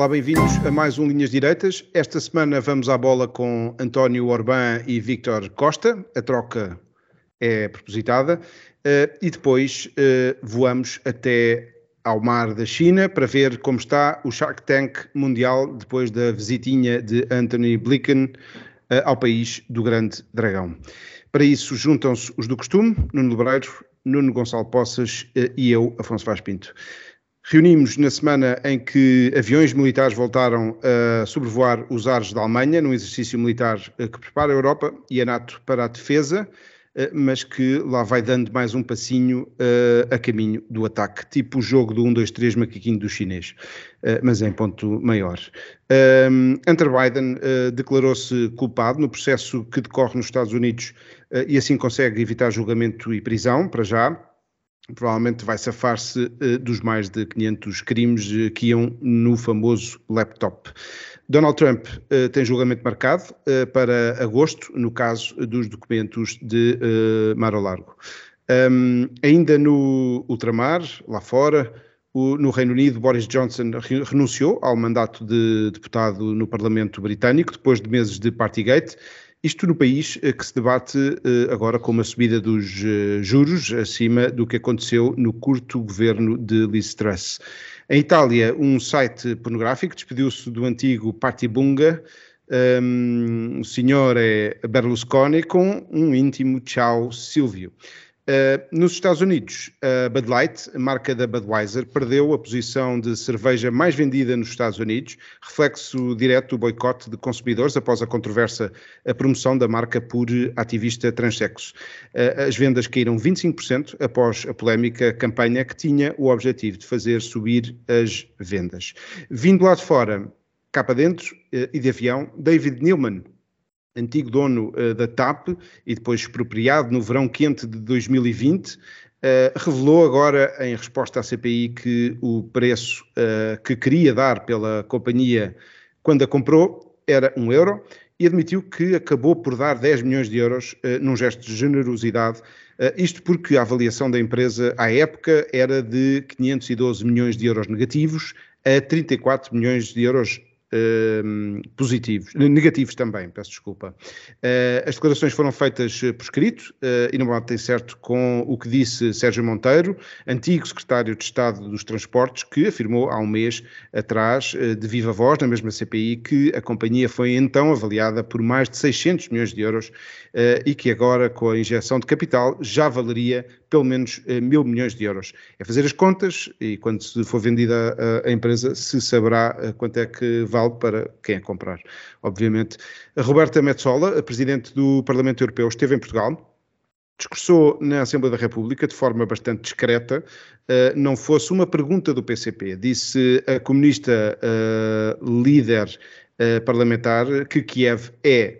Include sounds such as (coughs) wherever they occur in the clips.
Olá, bem-vindos a mais um Linhas Direitas. Esta semana vamos à bola com António Orbán e Víctor Costa. A troca é propositada. Uh, e depois uh, voamos até ao mar da China para ver como está o Shark Tank mundial depois da visitinha de Anthony Blinken uh, ao país do Grande Dragão. Para isso juntam-se os do costume, Nuno Lebreiro, Nuno Gonçalo Poças e eu, Afonso Vaz Pinto. Reunimos na semana em que aviões militares voltaram a sobrevoar os ares da Alemanha, num exercício militar que prepara a Europa e a NATO para a defesa, mas que lá vai dando mais um passinho a caminho do ataque, tipo o jogo do 1, 2, 3 macaquinho do chinês, mas em ponto maior. Hunter Biden declarou-se culpado no processo que decorre nos Estados Unidos e assim consegue evitar julgamento e prisão, para já, provavelmente vai safar-se uh, dos mais de 500 crimes uh, que iam no famoso laptop. Donald Trump uh, tem julgamento marcado para agosto, no caso dos documentos de Mar ao Largo. Um, ainda no ultramar, lá fora, o, no Reino Unido, Boris Johnson renunciou ao mandato de deputado no Parlamento Britânico, depois de meses de Partygate, isto no país eh, que se debate eh, agora com uma subida dos eh, juros acima do que aconteceu no curto governo de Liz Truss. Em Itália, um site pornográfico despediu-se do antigo Partibunga. Um, o senhor é Berlusconi com um íntimo tchau Silvio. Uh, nos Estados Unidos, a Bud Light, a marca da Budweiser, perdeu a posição de cerveja mais vendida nos Estados Unidos, reflexo direto do boicote de consumidores após a controversa a promoção da marca por ativista transexo. Uh, as vendas caíram 25% após a polémica campanha que tinha o objetivo de fazer subir as vendas. Vindo lá de fora, cá para dentro uh, e de avião, David Newman, antigo dono uh, da TAP e depois expropriado no verão quente de 2020, uh, eh, revelou agora, em resposta à CPI, que o preço uh, que queria dar pela companhia quando a comprou era um euro e admitiu que acabou por dar 10 milhões de euros num gesto de generosidade. isto porque a avaliação da empresa à época era de 512 milhões de euros negativos a 34 milhões de euros Uh, positivos, negativos também, peço desculpa. Uh, as declarações foram feitas por escrito uh, e não batem certo com o que disse Sérgio Monteiro, antigo secretário de Estado dos Transportes, que afirmou há um mês atrás, de viva voz, na mesma CPI, que a companhia foi então avaliada por mais de 600 milhões de euros e que agora, com a injeção de capital, já valeria pelo menos mil milhões de euros. É fazer as contas e quando se for vendida a, a empresa se saberá quanto é que vale para quem a comprar, obviamente. A Roberta Metsola, a Presidente do Parlamento Europeu, esteve em Portugal, discursou na Assembleia da República de forma bastante discreta, uh, não fosse uma pergunta do PCP. Disse a comunista líder uh, parlamentar que Kiev é,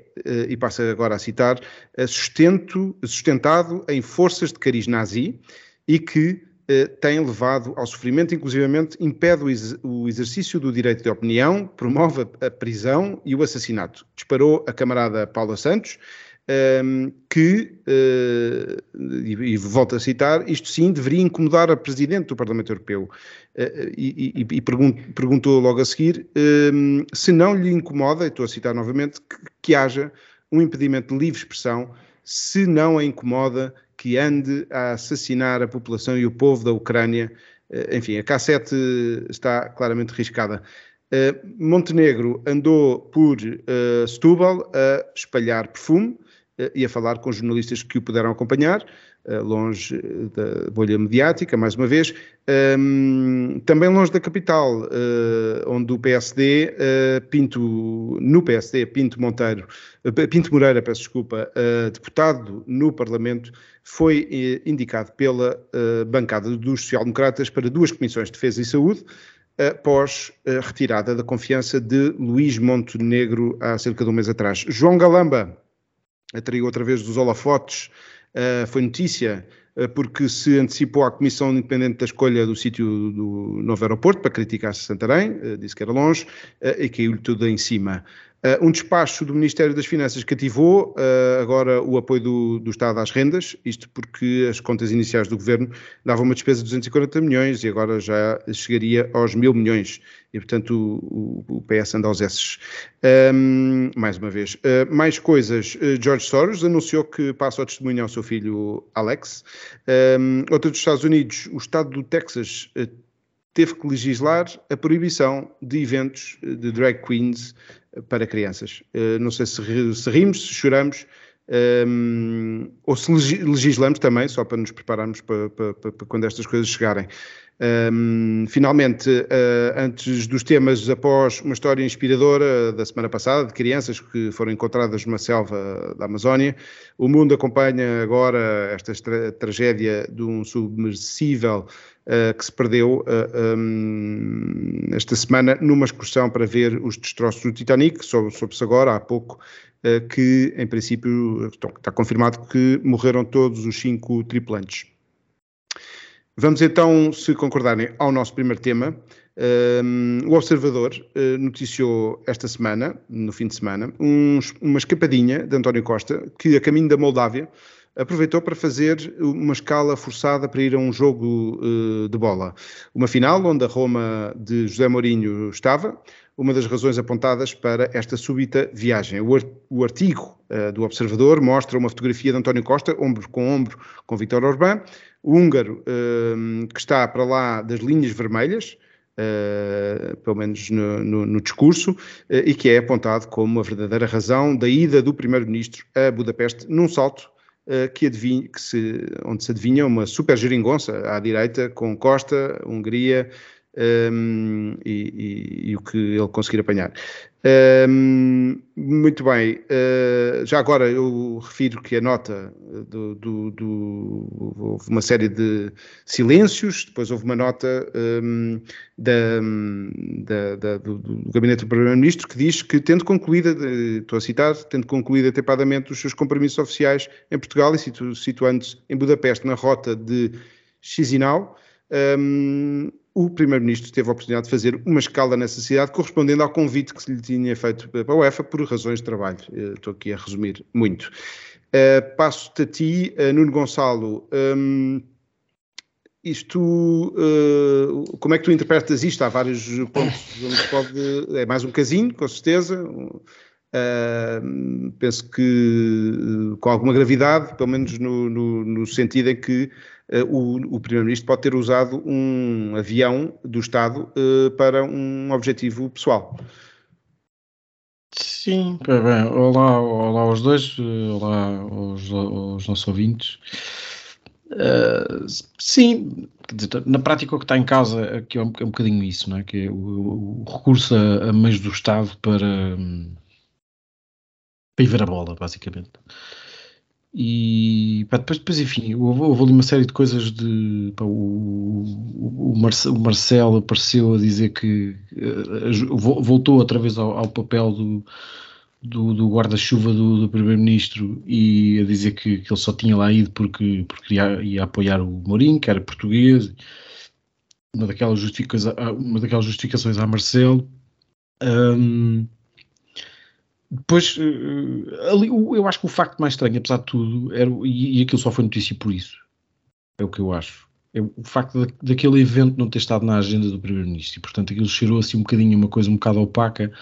e passa agora a citar, sustento, sustentado em forças de cariz nazi e que eh, tem levado ao sofrimento, inclusivamente impede o exercício do direito de opinião, promove a prisão e o assassinato. Disparou a camarada Paula Santos, ehm, que, eh, e, volto a citar, isto sim deveria incomodar a Presidente do Parlamento Europeu. Eh, e, e, e perguntou logo a seguir ehm, se não lhe incomoda, e estou a citar novamente, que, que haja um impedimento de livre expressão, se não a incomoda que ande a assassinar a população e o povo da Ucrânia. Eh, enfim, a K7 está claramente riscada. Montenegro andou por uh, Setúbal a espalhar perfume uh, e a falar com jornalistas que o puderam acompanhar. longe da bolha mediática, mais uma vez. Um, também longe da capital, onde o PSD, Pinto, no PSD, Pinto Monteiro, Pinto Moreira, peço desculpa, deputado no Parlamento, foi indicado pela bancada dos social-democratas para duas comissões de defesa e saúde, após a retirada da confiança de Luís Montenegro há cerca de um mês atrás. João Galamba atraiu outra vez dos holofotes, foi notícia eh, porque se antecipou à Comissão Independente da escolha do sítio do novo aeroporto para criticar Santarém, eh, disse que era longe, e caiu-lhe tudo em cima. Uh, um despacho do Ministério das Finanças cativou uh, agora o apoio do, do, Estado às rendas, isto porque as contas iniciais do Governo davam uma despesa de 240 milhões e agora já chegaria aos mil milhões. E, portanto, o, o, o PS anda aos esses. Um, mais uma vez. Uh, mais coisas. George Soros anunciou que passa o testemunho ao seu filho Alex. Um, outra dos Estados Unidos, o Estado do Texas teve que legislar a proibição de eventos de drag queens para crianças. Eh, não sei se, se rimos, se choramos, um, ou se legislamos também, só para nos prepararmos para, para, para quando estas coisas chegarem. Um, finalmente, uh, antes dos temas, após uma história inspiradora da semana passada, de crianças que foram encontradas numa selva da Amazónia, o mundo acompanha agora esta tra tragédia de um submersível uh, que se perdeu uh, um, esta semana numa excursão para ver os destroços do Titanic. Soube-se agora, há pouco, que, em princípio, está confirmado que morreram todos os cinco tripulantes. Vamos então, se concordarem, ao nosso primeiro tema. Um, o Observador uh, noticiou esta semana, no fim de semana, uns, uma escapadinha de António Costa, que a caminho da Moldávia aproveitou para fazer uma escala forçada para ir a um jogo uh, de bola. Uma final onde a Roma de José Mourinho estava, uma das razões apontadas para esta súbita viagem. O, artigo uh, do Observador mostra uma fotografia de António Costa, ombro com ombro, com Vítor Orbán, o húngaro uh, que está para lá das linhas vermelhas, Uh, pelo menos no, no, no discurso, uh, e que é apontado como a verdadeira razão da ida do Primeiro-Ministro a Budapeste num salto que, adivinha, que se, onde se adivinha uma super geringonça à direita com Costa, Hungria, um, e, e, e, o que ele conseguir apanhar. Um, muito bem, uh, já agora eu refiro que a nota do, do, do, houve uma série de silêncios, depois houve uma nota um, da, da, da, do, do, gabinete do Primeiro-Ministro que diz que, tendo concluído, estou a citar, tendo concluído atempadamente os seus compromissos oficiais em Portugal e situ, situando-se em Budapeste na rota de Chisinau, um, o Primeiro-Ministro teve a oportunidade de fazer uma escala nessa cidade, correspondendo ao convite que se lhe tinha feito para a UEFA por razões de trabalho. Eh, estou aqui a resumir muito. Uh, Passo-te a ti, uh, Nuno Gonçalo. Um, isto, uh, como é que tu interpretas isto? Há vários pontos onde pode. É mais um casinho, com certeza. Uh, penso que com alguma gravidade, pelo menos no, no, no sentido em que o, o Primeiro-Ministro pode ter usado um avião do Estado uh, para um objetivo pessoal. Sim, bem, olá, olá aos dois, olá aos, aos nossos ouvintes. Uh, sim, na prática o que está em causa aqui é um, é um bocadinho isso, não é? que é o, o recurso a, a meios do Estado para, para ir ver a bola, basicamente. E pá, depois, depois, enfim, houve, houve, ali uma série de coisas de. Pá, o, o, Marcelo, o, Marcelo apareceu a dizer que uh, voltou outra vez ao, ao papel do, do, do guarda-chuva do, do Primeiro-Ministro e a dizer que, que, ele só tinha lá ido porque, porque ia, ia apoiar o Mourinho, que era português. Uma daquelas, justificações, uma daquelas justificações a Marcelo. Um, depois, uh, ali, eu acho que o facto mais estranho, apesar de tudo, era, e, e aquilo só foi notícia por isso, é o que eu acho. É o facto de, daquele evento não ter estado na agenda do Primeiro-Ministro e, portanto, aquilo cheirou assim um bocadinho uma coisa um bocado opaca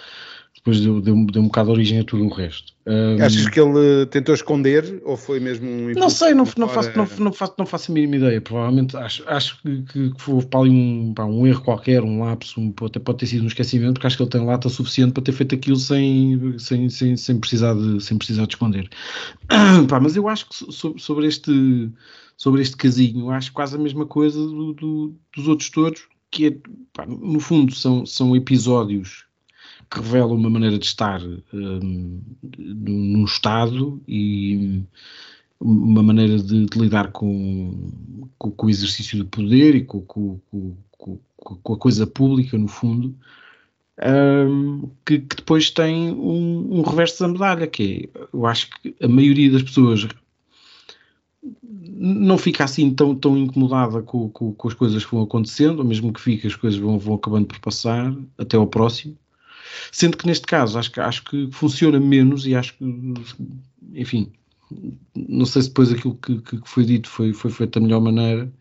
depois deu, deu, deu um bocado de origem a tudo o resto. Um, Achas que ele tentou esconder ou foi mesmo um Não sei, não, não, faço, não, não, faço, não faço a mínima ideia. Provavelmente acho, acho que, que, que houve para ali um, pá, um erro qualquer, um lapso, um, até pode ter sido um esquecimento, porque acho que ele tem lata suficiente para ter feito aquilo sem, sem, sem, sem, precisar, de, sem precisar de esconder. (coughs) pá, mas eu acho que sobre este, sobre este casinho, acho quase a mesma coisa do, do, dos outros todos, que é, pá, no fundo são, são episódios que revela uma maneira de estar um, no Estado e uma maneira de, de lidar com, com, com, o exercício do poder e com, com, com, a coisa pública, no fundo, um, que, que, depois tem um, um, reverso da medalha, que é, eu acho que a maioria das pessoas não fica assim tão, tão incomodada com, com, com, as coisas que vão acontecendo, ou mesmo que fique, as coisas vão, vão acabando por passar até ao próximo. Sendo que neste caso acho que, acho que funciona menos e acho que, enfim, não sei se depois aquilo que, que foi dito foi, foi feito da melhor maneira,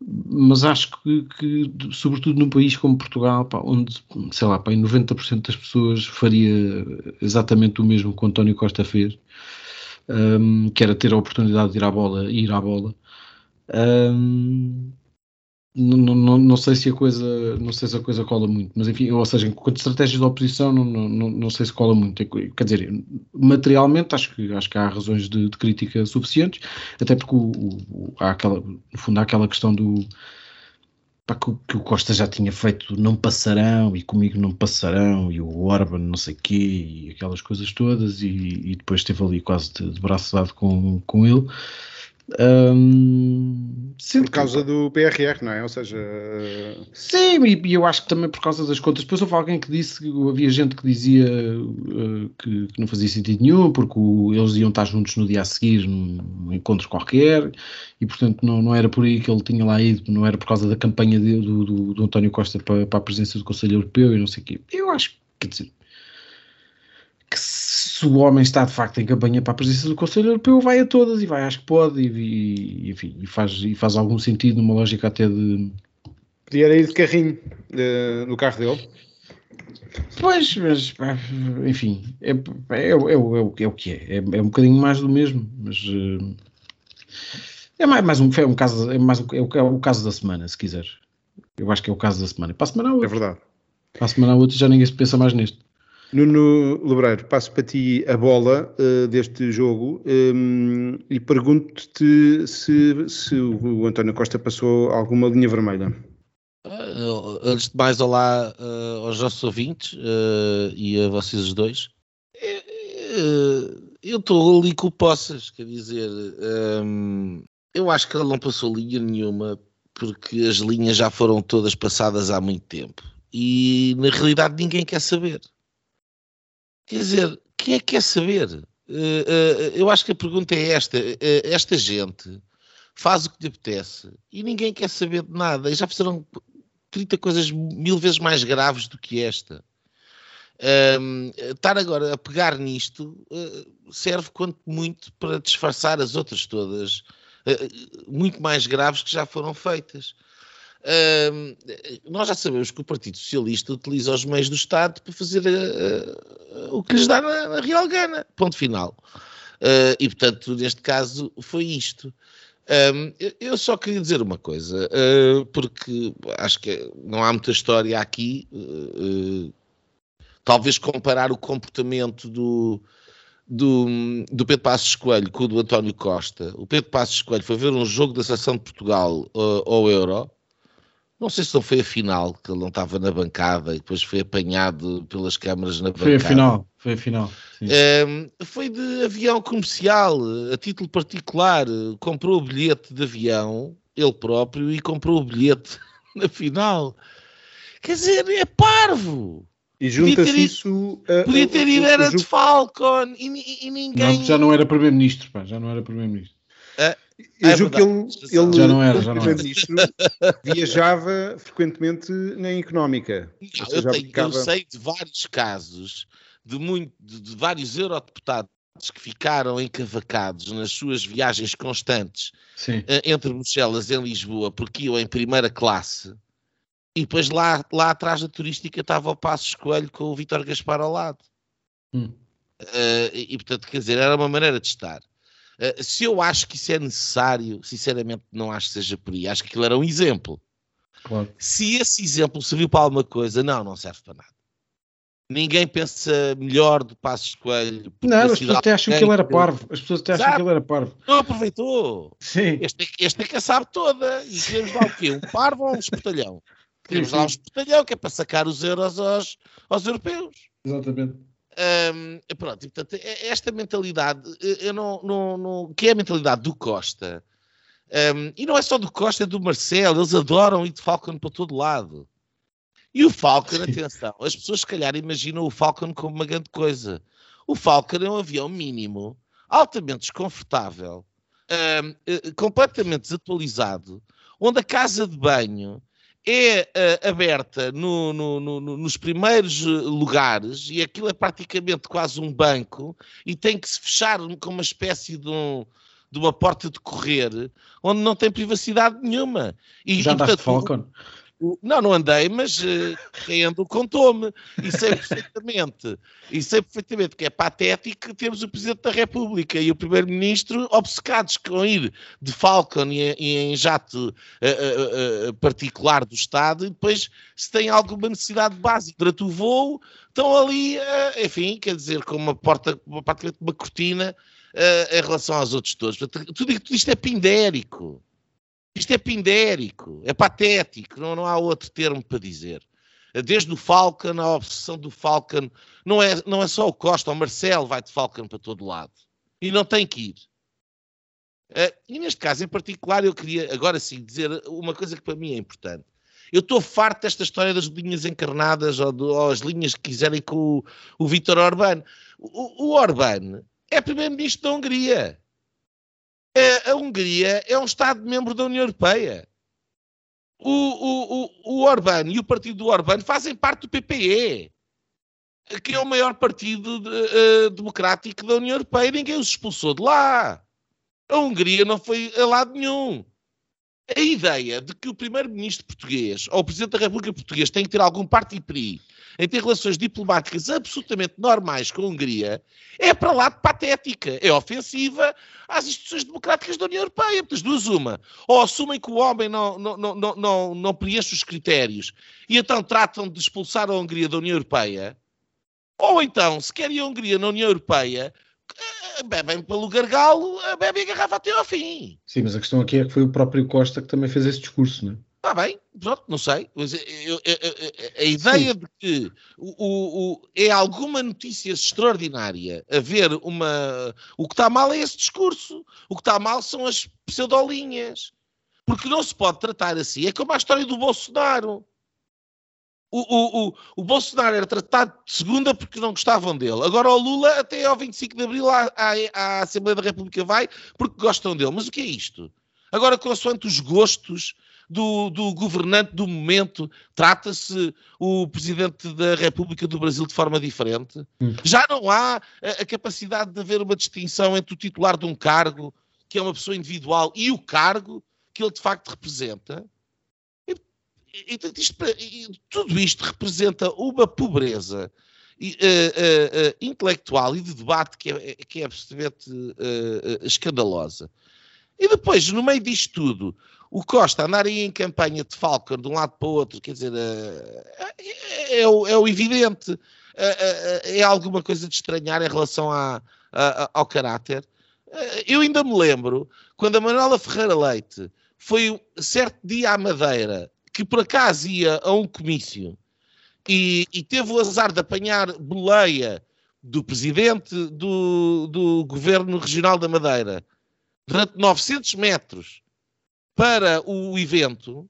mas acho que, que, sobretudo num país como Portugal, pá, onde, sei lá, pá, 90% das pessoas faria exatamente o mesmo que o António Costa fez, um, que era ter a oportunidade de ir à bola e ir à bola. Um, não, não, não sei se a coisa não sei se a coisa cola muito, mas enfim, ou seja, quanto estratégias de oposição não, não, não sei se cola muito. Quer dizer, materialmente acho que acho que há razões de, de crítica suficientes, até porque o, o, há aquela, no fundo há aquela questão do pá, que, que, o Costa já tinha feito não passarão e comigo não passarão e o Orban não sei quê e aquelas coisas todas e, e depois esteve ali quase de, de braço dado com, com ele. Um, por causa que... do PRR, não é? Ou seja. Sim, e, eu acho que também por causa das contas. Depois houve alguém que disse que havia gente que dizia uh, que, que, não fazia sentido nenhum, porque o, eles iam estar juntos no dia a seguir, num, num, encontro qualquer, e portanto não, não era por aí que ele tinha lá ido, não era por causa da campanha de, do, do, do, António Costa para, para a presença do Conselho Europeu e não sei o quê. Eu acho que, quer dizer que se o homem está de facto em campanha para a presidência do Conselho Europeu, vai a todas e vai, acho que pode, e, e enfim, e faz, e faz algum sentido numa lógica até de. Podia ir de carrinho uh, no carro dele. Pois, mas enfim, é, é, é, é, o que é. é. É um bocadinho mais do mesmo, mas uh, é mais, mais um, é um caso, é mais um, é, o, é o caso da semana, se quiser. Eu acho que é o caso da semana. Para a semana a outra. É verdade. Para a semana a outra já ninguém se pensa mais neste. Nuno Lebreiro, passo para ti a bola uh, deste jogo um, e pergunto-te se, se o António Costa passou alguma linha vermelha. Uh, antes de mais, olá uh, aos nossos ouvintes e a vocês os dois. eu estou ali com poças, quer dizer, um, eu acho que ele não passou linha nenhuma porque as linhas já foram todas passadas há muito tempo e na realidade ninguém quer saber. Quer dizer, quem é que quer saber? Uh, uh, eu acho que a pergunta é esta: uh, esta gente faz o que lhe apetece e ninguém quer saber de nada. E já fizeram 30 coisas mil vezes mais graves do que esta. Um, estar agora a pegar nisto serve quanto muito para disfarçar as outras todas, muito mais graves que já foram feitas. Uh, nós já sabemos que o Partido Socialista utiliza os meios do Estado para fazer uh, uh, o que lhes dá na, na real gana. Ponto final. Ah, e, portanto, neste caso, foi isto. eu só queria dizer uma coisa, ah, porque acho que não há muita história aqui. talvez comparar o comportamento do, do, do Pedro Passos Coelho com o do António Costa. O Pedro Passos Coelho foi ver um jogo da Seleção de Portugal ao Euro não sei se não foi a final, que ele não estava na bancada e depois foi apanhado pelas câmaras na foi bancada. Foi a final, foi a final. Um, foi de avião comercial, a título particular. Comprou o bilhete de avião, ele próprio, e comprou o bilhete (laughs) na final. Quer dizer, é parvo. E junta-se isso. A, podia ter ido era de Falcon e, e ninguém. Não, já não era Primeiro-Ministro, já não era Primeiro-Ministro. Uh, eu é julgo que ele, ele já não era, já não era. Ministro, viajava frequentemente na económica. Não, eu, tenho, eu, sei de vários casos de, muito, de, de vários eurodeputados que ficaram encavacados nas suas viagens constantes uh, entre Bruxelas e Lisboa porque iam em primeira classe E depois lá, lá atrás da turística estava o Passo Escolho com o Vítor Gaspar ao lado. Hum. Uh, e, e, portanto, quer dizer, era uma maneira de estar. Uh, se eu acho que isso é necessário, sinceramente, não acho que seja por aí. Acho que aquilo era um exemplo. Claro. Se esse exemplo serviu para alguma coisa, não, não serve para nada. Ninguém pensa melhor do Passos Coelho. Não, as pessoas até acham que ele era parvo. As pessoas até acham que ele era parvo. Não aproveitou. Sim. Este, é este é que a sabe toda. E queremos lá o quê? Um parvo ou um espertalhão? (laughs) Queremos lá um espertalhão que é para sacar os euros aos, aos europeus. Exatamente. Um, pronto, e, portanto, é, esta mentalidade, eu não, não, não, que é a mentalidade do Costa, um, e não é só do Costa, é do Marcelo, eles adoram ir de Falcon para todo lado. E o Falcon, atenção, as pessoas se calhar imaginam o Falcon como uma grande coisa. O Falcon é um avião mínimo, altamente desconfortável, um, completamente desatualizado, onde a casa de banho é uh, aberta no, no, no, nos primeiros lugares e aquilo é praticamente quase um banco e tem que se fechar com uma espécie de, um, de uma porta de correr onde não tem privacidade nenhuma. E, Já e, portanto, Falcon? Não, não andei, mas uh, quem andou contou-me. E sei (laughs) perfeitamente, e sei perfeitamente que é patético que temos o Presidente da República e o Primeiro-Ministro obcecados com ir de Falcon e, e em jato uh, uh, particular do Estado e depois, se tem alguma necessidade básica durante o voo, estão ali, enfim, quer dizer, com uma porta, praticamente uma cortina em relação aos outros todos. Tudo, tudo isto é pindérico. Isto é pindérico, é patético, não, não há outro termo para dizer. Desde o Falcon, a obsessão do Falcon, não é, não é só o Costa, o Marcelo vai de Falcon para todo lado. E não tem que ir. Uh, e neste caso em particular, eu queria agora sim dizer uma coisa que para mim é importante. Eu estou farto desta história das linhas encarnadas ou, do, ou as linhas que quiserem com o, o Vítor Orbán. O, o Orbán é primeiro-ministro da Hungria. A Hungria é um Estado-membro da União Europeia. O, o, o, o Orbán e o partido do Orbán fazem parte do PPE, que é o maior partido de, uh, democrático da União Europeia. Ninguém os expulsou de lá. A Hungria não foi a lado nenhum. A ideia de que o primeiro-ministro português ou o presidente da República Portuguesa tem que ter algum parte PRI em ter relações diplomáticas absolutamente normais com a Hungria, é para lá de patética, é ofensiva às instituições democráticas da União Europeia. Das duas, uma. Ou assumem que o homem não, não, não, não, não, preenche os critérios e então tratam de expulsar a Hungria da União Europeia, ou então, se querem a Hungria na União Europeia, eh, bebem pelo gargalo, eh, bebem a garrafa até ao fim. Sim, mas a questão aqui é que foi o próprio Costa que também fez esse discurso, não é? Está bem, pronto, não sei. Mas eu, eu, eu, a ideia Sim. de que o, o, é alguma notícia extraordinária haver uma. O que está mal é esse discurso. O que está mal são as pseudolinhas. Porque não se pode tratar assim. É como a história do Bolsonaro. O, o, o, o Bolsonaro era tratado de segunda porque não gostavam dele. Agora o Lula, até ao 25 de Abril, à, à, à Assembleia da República vai porque gostam dele. Mas o que é isto? Agora, consoante os gostos do, do governante do momento, trata-se o Presidente da República do Brasil de forma diferente. Hum. Já não há a, a, capacidade de haver uma distinção entre o titular de um cargo, que é uma pessoa individual, e o cargo que ele de facto representa. E, e, isto, e tudo isto representa uma pobreza uh, uh, uh, intelectual e de debate que é, que é absolutamente escandalosa. E depois, no meio disto tudo, o Costa andar aí em campanha de Falcon de um lado para o outro, quer dizer, é, é, o, é o, evidente, é, é, alguma coisa de estranhar em relação ao caráter. Eu ainda me lembro quando a Manuela Ferreira Leite foi certo dia à Madeira, que por acaso ia a um comício e, e teve o azar de apanhar boleia do presidente do, do governo regional da Madeira durante 900 metros para o evento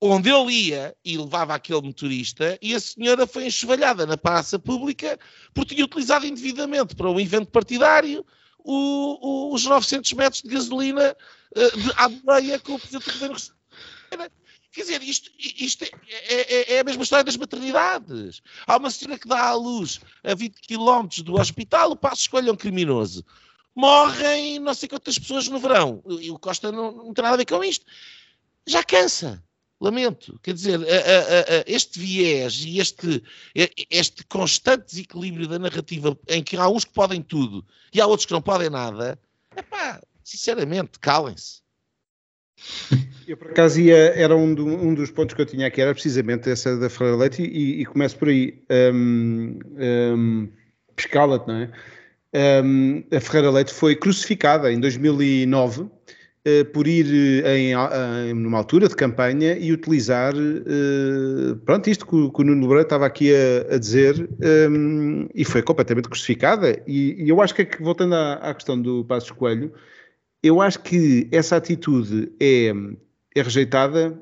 onde ele ia e levava aquele motorista e a senhora foi enxovalhada na praça pública porque tinha utilizado indevidamente para um evento partidário o, o, os 900 metros de gasolina uh, de, boleia com o presidente do governo. Quer dizer, isto, isto é, é, é, a mesma história das maternidades. Há uma senhora que dá à luz a 20 km do hospital, o passo escolha um criminoso morrem não sei quantas pessoas no verão. E o Costa não, não tem nada a ver com isto. Já cansa. Lamento. Quer dizer, a, a, a, este viés e este, este constante desequilíbrio da narrativa em que há uns que podem tudo e há outros que não podem nada, epá, sinceramente, calem-se. Eu, por acaso, ia, era um, do, um, dos pontos que eu tinha aqui, era precisamente essa da Ferreira Leite, e, e começo por aí. Um, um, Pescala, não é? Um, a Ferreira Leite foi crucificada em 2009 uh, por ir eh, em, em, numa altura de campanha e utilizar, uh, pronto, isto que, que o Nuno Lebreiro estava aqui a, a dizer, um, e foi completamente crucificada. E, e, eu acho que, é voltando à, à questão do Passos Coelho, eu acho que essa atitude é, é rejeitada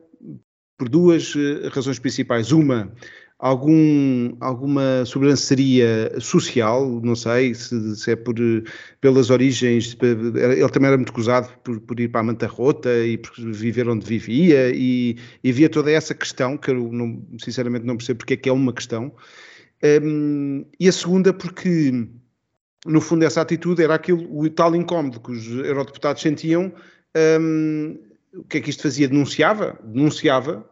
por duas razões principais. Uma, algum, alguma sobranceria social, não sei se, se, é por, pelas origens, ele também era muito acusado por, por ir para a Manta Rota e por viver onde vivia e, e havia toda essa questão que eu não, sinceramente não percebo porque é que é uma questão. Um, e a segunda porque no fundo essa atitude era aquilo, o tal incómodo que os eurodeputados sentiam, um, o que é que isto fazia? Denunciava, denunciava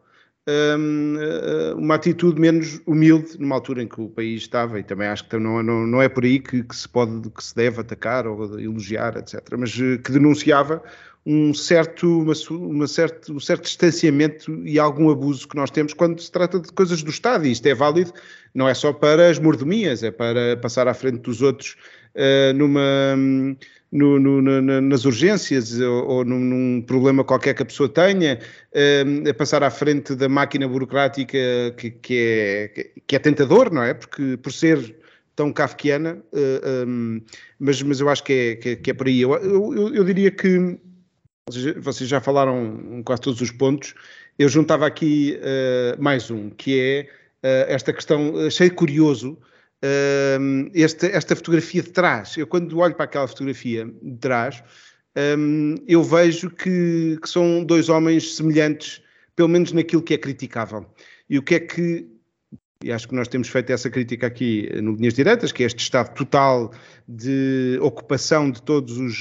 uma atitude menos humilde numa altura em que o país estava, e também acho que não, não, não é por aí que, que, se pode, que se deve atacar ou elogiar, etc., mas eh, que denunciava um certo, uma, uma certo, um certo distanciamento e algum abuso que nós temos quando se trata de coisas do Estado, e isto é válido não é só para as mordomias, é para passar à frente dos outros uh, numa no, no, nas urgências ou, ou num, num, problema qualquer que a pessoa tenha, um, a passar à frente da máquina burocrática que, que, é, que é tentador, não é? Porque por ser tão kafkiana, uh, um, mas, mas eu acho que é, que, que é por aí. Eu, eu, eu, diria que vocês já falaram quase todos os pontos, eu juntava aqui uh, mais um, que é uh, esta questão, achei curioso um, esta, esta fotografia de trás. Eu, quando olho para aquela fotografia de trás, um, eu vejo que, que, são dois homens semelhantes, pelo menos naquilo que é criticável. E o que é que. E acho que nós temos feito essa crítica aqui no Linhas Diretas, que é este estado total de ocupação de todos os,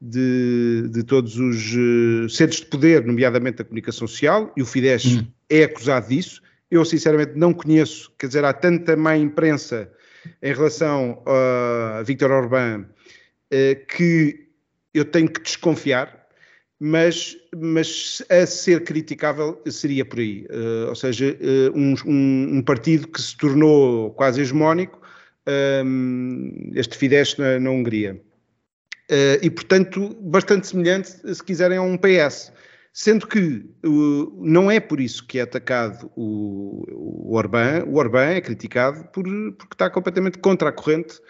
de, de todos os uh, centros de poder, nomeadamente da comunicação social, e o Fidesz hum. é acusado disso eu sinceramente não conheço, quer dizer, há tanta má imprensa em relação a Victor Orbán eh, que eu tenho que desconfiar, mas, mas a ser criticável seria por aí. Uh, ou seja, uh, um, um, partido que se tornou quase hegemónico, um, este Fidesz na, na Hungria. E, portanto, bastante semelhante, se quiserem, a um PS. Sendo que uh, não é por isso que é atacado o, o Orbán, o Orbán é criticado por, porque está completamente contra a corrente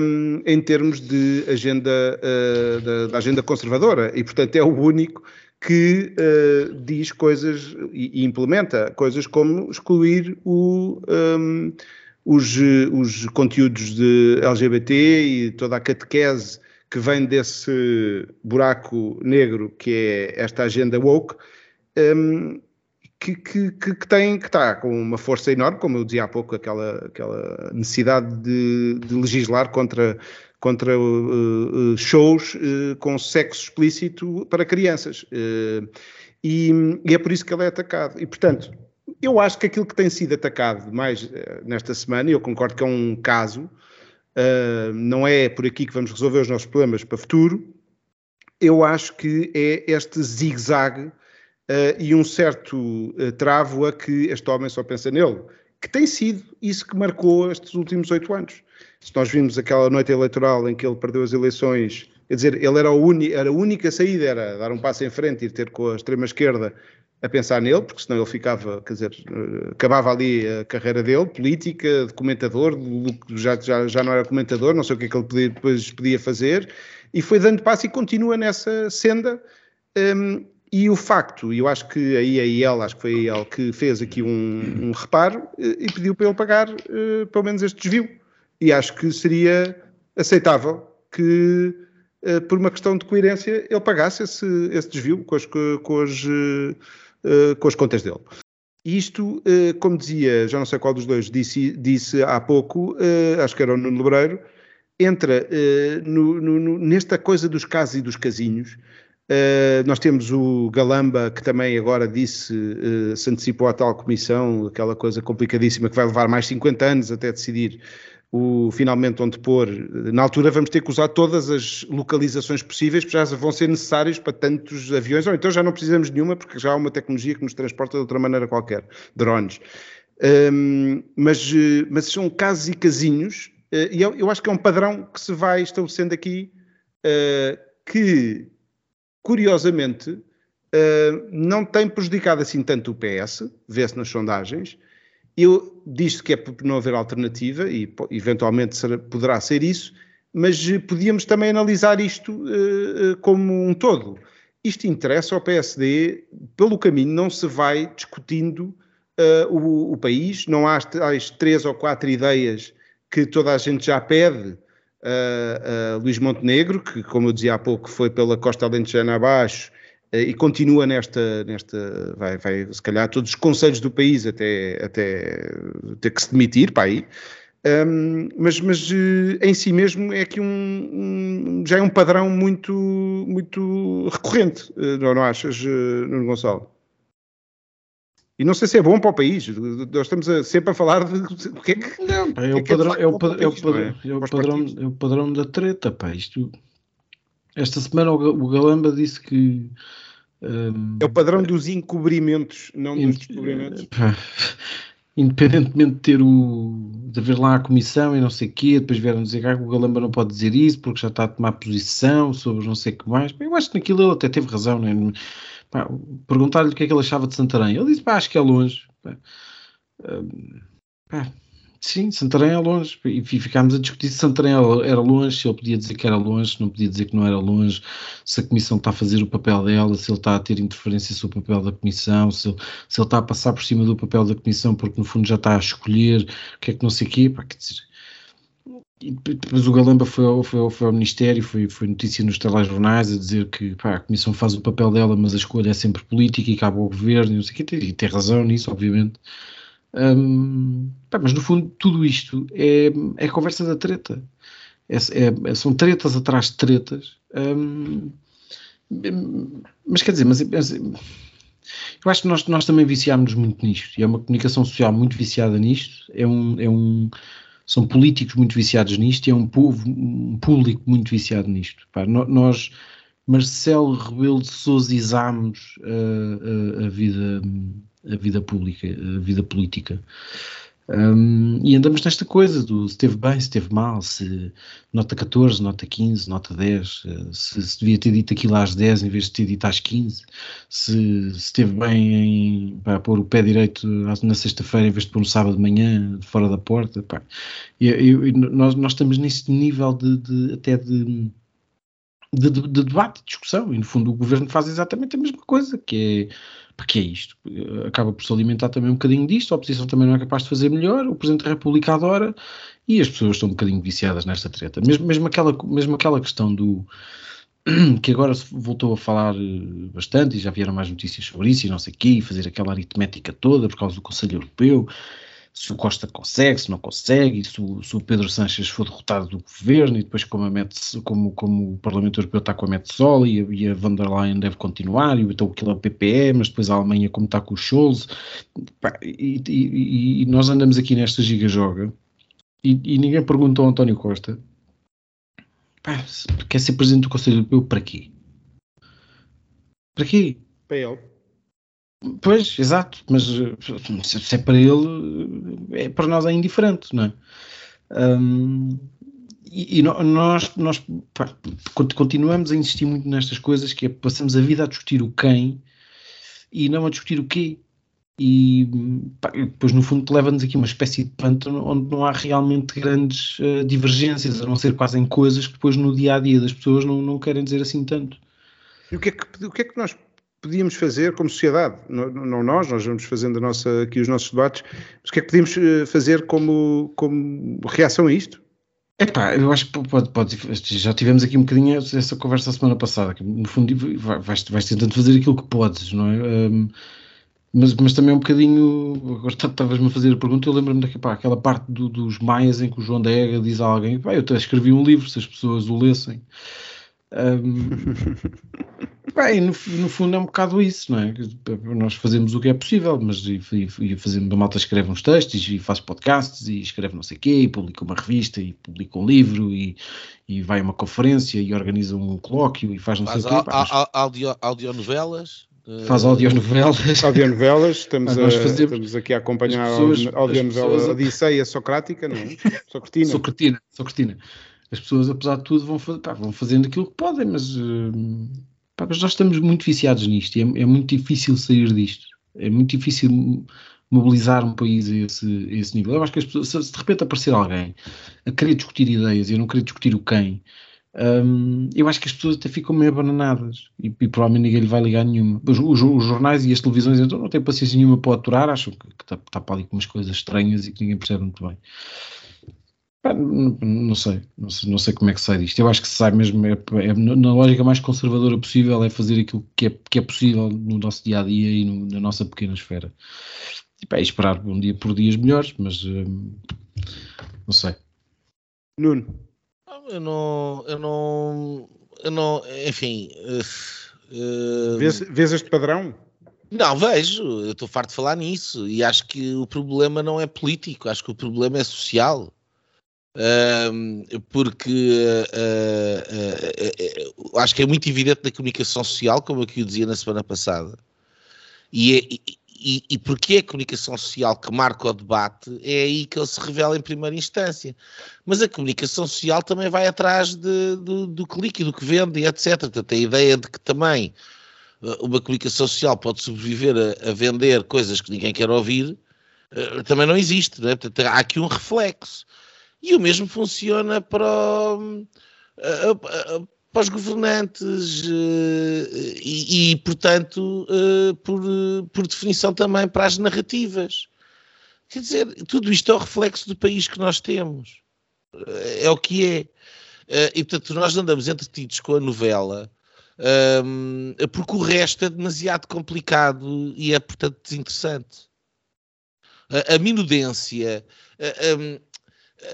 um, em termos de agenda, uh, da, da, agenda conservadora. E, portanto, é o único que uh, diz coisas e, e, implementa coisas como excluir o, um, os, os conteúdos de LGBT e toda a catequese que vem desse buraco negro que é esta agenda woke, um, que, que, que, tem, que está com uma força enorme, como eu dizia há pouco, aquela, aquela necessidade de, de legislar contra, contra uh, uh, shows uh, com sexo explícito para crianças. Uh, e, e, é por isso que ele é atacado. E, portanto, eu acho que aquilo que tem sido atacado mais uh, nesta semana, e eu concordo que é um caso, uh, não é por aqui que vamos resolver os nossos problemas para o futuro. Eu acho que é este zigue-zague uh, e um certo uh, travo a que este homem só pensa nele, que tem sido isso que marcou estes últimos oito anos. Se nós vimos aquela noite eleitoral em que ele perdeu as eleições, quer dizer, ele era, era a única saída, era dar um passo em frente e ter com a extrema-esquerda a pensar nele, porque senão ele ficava, quer dizer, acabava ali a carreira dele, política, de comentador, já, já, já não era comentador, não sei o que é que ele podia, depois podia fazer, e foi dando passo e continua nessa senda. Um, e o facto, e eu acho que aí a IEL, acho que foi a que fez aqui um, um reparo eh, e pediu para ele pagar uh, pelo menos este desvio. E acho que seria aceitável que, uh, por uma questão de coerência, ele pagasse esse, esse desvio com as, com as uh, eh, com as contas dele. Isto, uh, como dizia, já não sei qual dos dois disse, disse há pouco, uh, acho que era o Nuno Lebreiro, entra no, no, nesta coisa dos casos e dos casinhos, nós temos o Galamba, que também agora disse, se antecipou à tal comissão, aquela coisa complicadíssima que vai levar mais 50 anos até decidir o, finalmente onde pôr. Na altura vamos ter que usar todas as localizações possíveis, porque já vão ser necessários para tantos aviões, ou então já não precisamos de nenhuma, porque já há uma tecnologia que nos transporta de outra maneira qualquer, drones. Um, mas, mas são casos e casinhos, uh, e eu, eu, acho que é um padrão que se vai estabelecendo aqui, que curiosamente, uh, não tem prejudicado assim tanto o PS, vê-se nas sondagens. Eu disse que é por não haver alternativa e eventualmente será, poderá ser isso, mas podíamos também analisar isto uh, como um todo. Isto interessa ao PSD, pelo caminho não se vai discutindo uh, o, o, país, não há as, três ou quatro ideias que toda a gente já pede, uh, uh, Luís Montenegro, que, como eu dizia há pouco, foi pela Costa Alentejana abaixo e continua nesta, nesta vai, vai, se calhar, todos os conselhos do país até, até ter que se demitir para aí. Um, mas, mas em si mesmo é que um, um, já é um padrão muito, muito recorrente, não, não achas, Nuno Gonçalo? E não sei se é bom para o país. Nós estamos a, sempre a falar de o que é que. Não, é, o padrão, é, o, padrão, é, o padrão, é, padrão, o padrão da treta, pá. Isto, esta semana o, Galamba disse que. Um, é o padrão dos encobrimentos, não dos descobrimentos. Independentemente de ter o de haver lá a comissão e não sei o quê, depois vieram dizer que ah, o Galamba não pode dizer isso porque já está a tomar posição sobre não sei o que mais. Eu acho que naquilo ele até teve razão, né? Perguntar-lhe o que é que ele achava de Santarém. Ele disse: pá, acho que é longe. Pá, pá, sim, Santarém é longe. E ficámos a discutir se Santarém era longe, se ele podia dizer que era longe, se não podia dizer que não era longe, se a Comissão está a fazer o papel dela, se ele está a ter interferência sobre o papel da Comissão, se ele, se ele está a passar por cima do papel da Comissão porque no fundo já está a escolher o que é que não sei o quê. Pá, quer dizer, e depois o Galamba foi ao, foi, ao, foi ao Ministério, foi, foi notícia nos telejornais a dizer que pá, a Comissão faz o papel dela, mas a escolha é sempre política e cabe ao Governo, e não sei o quê, e tem razão nisso, obviamente. Um, mas no fundo, tudo isto é, é conversa da treta. É, é, são tretas atrás de tretas. Um, mas quer dizer, mas, mas, eu acho que nós, nós também viciámos muito nisto, e é uma comunicação social muito viciada nisto. É um. É um são políticos muito viciados nisto e é um, povo, um público muito viciado nisto. Pá, nós, Marcelo Rebelo de Sousa, examos a, a, a, vida, a vida pública, a vida política. Um, e andamos nesta coisa do se esteve bem, se esteve mal, se nota 14, nota 15, nota 10, eh, se, se devia ter dito aquilo às 10 em vez de ter dito às 15, se, se esteve bem em pá, pôr o pé direito na sexta-feira em vez de pôr no sábado de manhã, fora da porta. Pá. E, e, nós, nós estamos nesse nível de, de até de, de, de debate, de discussão, e no fundo o governo faz exatamente a mesma coisa, que é porque é isto. Acaba por se alimentar também um bocadinho disto, a oposição também não é capaz de fazer melhor, o Presidente da República adora e as pessoas estão um bocadinho viciadas nesta treta. Mesmo, mesmo, aquela, mesmo aquela questão do. (clears throat) que agora se voltou a falar eh, bastante e já vieram mais notícias sobre isso e não sei o quê, fazer aquela aritmética toda por causa do Conselho Europeu se o Costa consegue, se não consegue, se o, se o Pedro Sanches for derrotado do governo e depois como, Met, como, como o Parlamento Europeu está com a Metsola e, e a van der Leyen deve continuar e então aquilo é o PPE, mas depois a Alemanha como está com o Scholz e, e, e, nós andamos aqui nesta giga-joga e, e, ninguém perguntou ao António Costa pá, quer ser Presidente do Conselho Europeu para quê? Para quê? Para ele Pois, exato, mas se é para ele, é para nós é indiferente, não é? Um, e, e, nós, nós pá, continuamos a insistir muito nestas coisas que é passamos a vida a discutir o quem e não a discutir o quê. E pá, depois, no fundo, leva-nos aqui uma espécie de pântano onde não há realmente grandes uh, divergências, a não ser quase em coisas que depois no dia a dia das pessoas não, não querem dizer assim tanto. E o que é que, o que, é que nós podíamos fazer como sociedade, não, não, nós, nós vamos fazendo a nossa, aqui os nossos debates, mas o que é que podíamos eh, fazer como, como reação a isto? Epá, eu acho que pode, pode, já tivemos aqui um bocadinho essa conversa a semana passada, que no fundo vais, vais tentando fazer aquilo que podes, não é? Um, mas, mas também é um bocadinho, agora estavas-me a fazer a pergunta, eu lembro-me daquela parte do, dos maias em que o João da Ega diz a alguém, pá, eu até escrevi um livro, se as pessoas o lessem. Um, (laughs) bem, no, no, fundo é um bocado isso, não é? Nós fazemos o que é possível, mas e, e, fazemos, a malta escreve uns textos e faz podcasts e escreve não sei o quê, e publica uma revista e publica um livro e, e vai a uma conferência e organiza um colóquio e faz não faz sei o quê. Faz audio, audionovelas? Faz audionovelas. (laughs) Audionovelas, estamos, a, estamos aqui a acompanhar pessoas, a audionovela pessoas... Odisseia Socrática, não é? Socratina. Socratina, Socratina as pessoas, apesar de tudo, vão, pá, vão fazendo aquilo que podem, mas, uh, pá, mas nós estamos muito viciados nisto e é, é, muito difícil sair disto. É muito difícil mobilizar um país a esse, a esse nível. Eu acho que as pessoas, se de repente aparecer alguém a querer discutir ideias e a não querer discutir o quem, um, eu acho que as pessoas até ficam meio abananadas e, e provavelmente ninguém lhe vai ligar nenhuma. Os, os, os, jornais e as televisões então não têm paciência nenhuma para aturar, acham que está tá para ali com umas coisas estranhas e que ninguém percebe muito bem. Não, sei, não sei, não sei como é que sai disto. Eu acho que se sai mesmo, é, é, na lógica mais conservadora possível, é fazer aquilo que é, que é possível no nosso dia a dia e no, na nossa pequena esfera. Tipo, é esperar um dia por dias melhores, mas hum, não sei. Nuno, eu não, eu não, eu não, enfim. Uh, uh, vês, vês este padrão? Não, vejo, eu estou farto de falar nisso e acho que o problema não é político, acho que o problema é social porque uh, uh, uh, acho que é muito evidente na comunicação social, como aqui o dizia na semana passada, e, é, e, e porque é a comunicação social que marca o debate, é aí que ele se revela em primeira instância. Mas a comunicação social também vai atrás de, do, do clique, do que vende, etc. Portanto, a ideia de que também uma comunicação social pode sobreviver a, a vender coisas que ninguém quer ouvir, também não existe. Não é? Portanto, há aqui um reflexo. E o mesmo funciona para, eh, eh, para os governantes eh, e, e portanto, por, por definição também para as narrativas. Quer dizer, tudo isto é o reflexo do país que nós temos. É o que é. E, portanto, nós andamos entretidos com a novela um, porque o resto é demasiado complicado e é, portanto, desinteressante. A, a minudência. Um,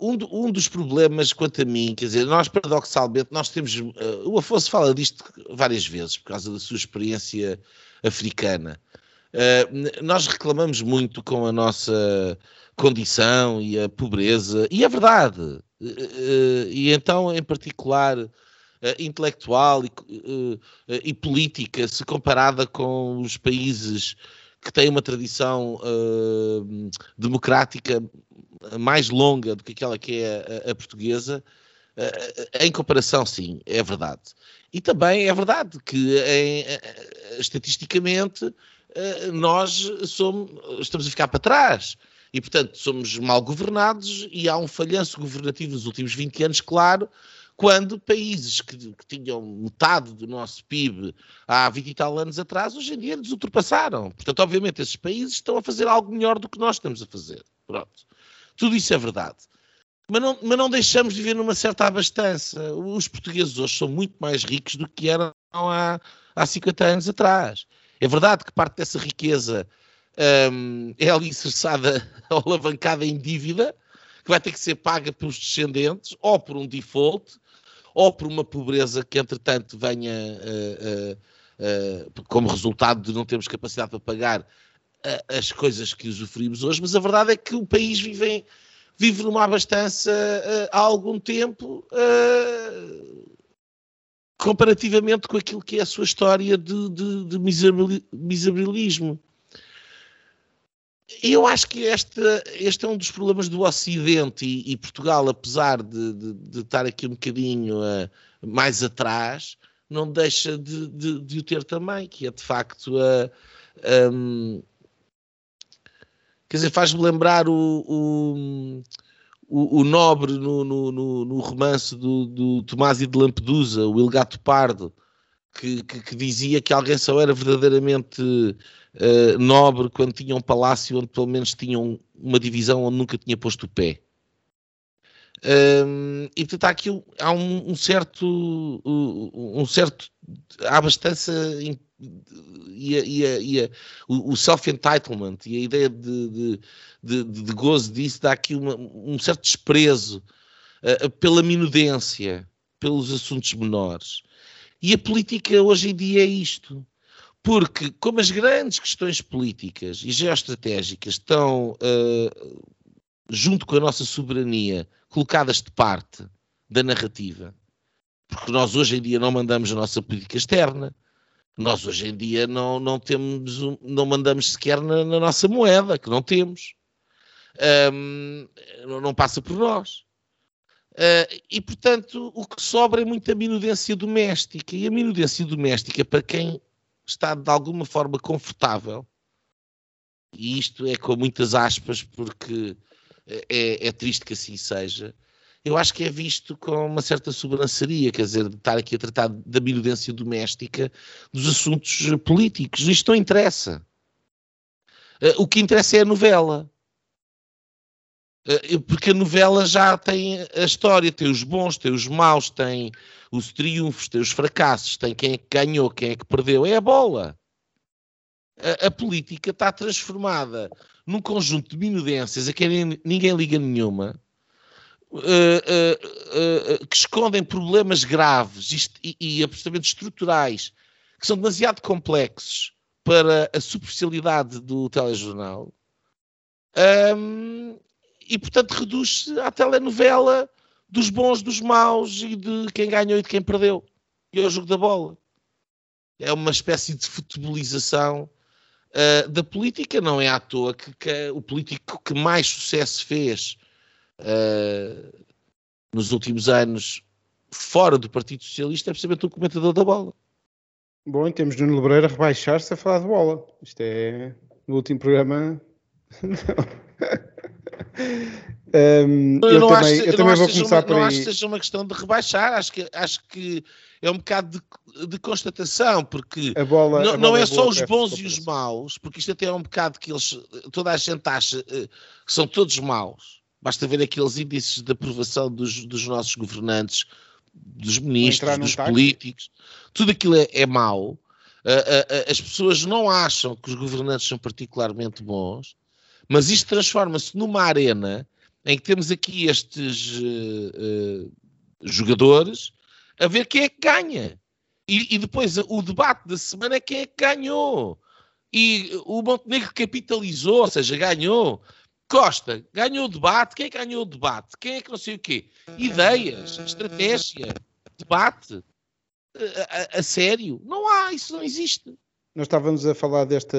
Uh, um, um, dos problemas quanto a mim, quer dizer, nós paradoxalmente, nós temos, uh, o Afonso fala disto várias vezes, por causa da sua experiência africana, uh, nós reclamamos muito com a nossa condição e a pobreza, e é verdade, e então em particular intelectual e, e, política, se comparada com os países que têm uma tradição democrática mais longa do que aquela que é a, a portuguesa, uh, em comparação, sim, é verdade. E também é verdade que, em, estatisticamente, uh, nós somos, estamos a ficar para trás. E, portanto, somos mal governados e há um falhanço governativo nos últimos 20 anos, claro, quando países que, que, tinham metade do nosso PIB há 20 e tal anos atrás, hoje em dia nos ultrapassaram. Portanto, obviamente, esses países estão a fazer algo melhor do que nós estamos a fazer. Pronto. Tudo isso é verdade. Mas não, mas não deixamos de viver numa certa abastança. Os portugueses hoje são muito mais ricos do que eram há, há 50 anos atrás. É verdade que parte dessa riqueza um, é alicerçada (laughs) alavancada em dívida, que vai ter que ser paga pelos descendentes, ou por um default, ou por uma pobreza que, entretanto, venha uh, uh, uh, como resultado de não termos capacidade para pagar as coisas que usufruímos hoje, mas a verdade é que o país vive, vive numa abastança uh, há algum tempo uh, comparativamente com aquilo que é a sua história de, de, de miserabilismo. Eu acho que este, este é um dos problemas do Ocidente e, e Portugal, apesar de, de, de, estar aqui um bocadinho uh, mais atrás, não deixa de, de, o ter também, que é de facto a. Um, Quer dizer, faz-me lembrar o, o, o, o nobre no, no, no, no, romance do, do Tomás e de Lampedusa, o Il Gato Pardo, que, que, que, dizia que alguém só era verdadeiramente uh, nobre quando tinha um palácio onde pelo menos tinham uma divisão onde nunca tinha posto o pé. Um, e portanto há aqui há um, um certo um certo há abastança e, e, e o, self-entitlement e a ideia de, de, de, de, gozo disso dá aqui uma, um certo desprezo uh, pela minudência pelos assuntos menores. E a política hoje em dia é isto. Porque, como as grandes questões políticas e geoestratégicas estão, uh, junto com a nossa soberania, colocadas de parte da narrativa, porque nós hoje em dia não mandamos a nossa política externa, nós hoje em dia não, não temos, não mandamos sequer na, na nossa moeda, que não temos. Um, não passa por nós. Uh, e, portanto, o que sobra é muita minudência doméstica. E a minudência doméstica, para quem está de alguma forma confortável, e isto é com muitas aspas, porque é, é triste que assim seja, eu acho que é visto com uma certa sobranceria, quer dizer, de estar aqui a tratar da minudência doméstica dos assuntos políticos. Isto não interessa. Uh, o que interessa é a novela. Uh, porque a novela já tem a história, tem os bons, tem os maus, tem os triunfos, tem os fracassos, tem quem é que ganhou, quem é que perdeu. É a bola. A, a política está transformada num conjunto de minudências a quem ninguém liga nenhuma uh, uh, que escondem problemas graves e, e absolutamente estruturais que são demasiado complexos para a superficialidade do telejornal um, e portanto reduz-se à telenovela dos bons, dos maus e de quem ganhou e de quem perdeu. E ao jogo da bola. É uma espécie de futebolização uh, da política, não é à toa que, que, o político que mais sucesso fez uh, nos últimos anos fora do Partido Socialista é precisamente o comentador da bola. Bom, e temos Nuno Lebreira a rebaixar-se a falar de bola. Isto é no último programa. um, (laughs) eu, eu, também, acho, eu também vou começar uma, por aí. Não acho que seja uma questão de rebaixar, acho que, acho que é um bocado de, de constatação, porque bola, não, não é, é só os bons e os maus, porque isto até é um bocado que eles, toda a gente acha uh, que são todos maus Basta ver aqueles índices de aprovação dos, dos nossos governantes, dos ministros, dos políticos. Tudo aquilo é, é mau. Uh, uh, as pessoas não acham que os governantes são particularmente bons, mas isto transforma-se numa arena em que temos aqui estes uh, jogadores a ver quem é que ganha. E, e, depois o debate da semana é quem é que ganhou. E o Montenegro capitalizou, ou seja, ganhou. Costa ganhou o debate. Quem é que ganhou o debate? Quem é que não sei o quê? Ideias, estratégia, debate. A, a, a sério? Não há, isso não existe. Nós estávamos a falar desta,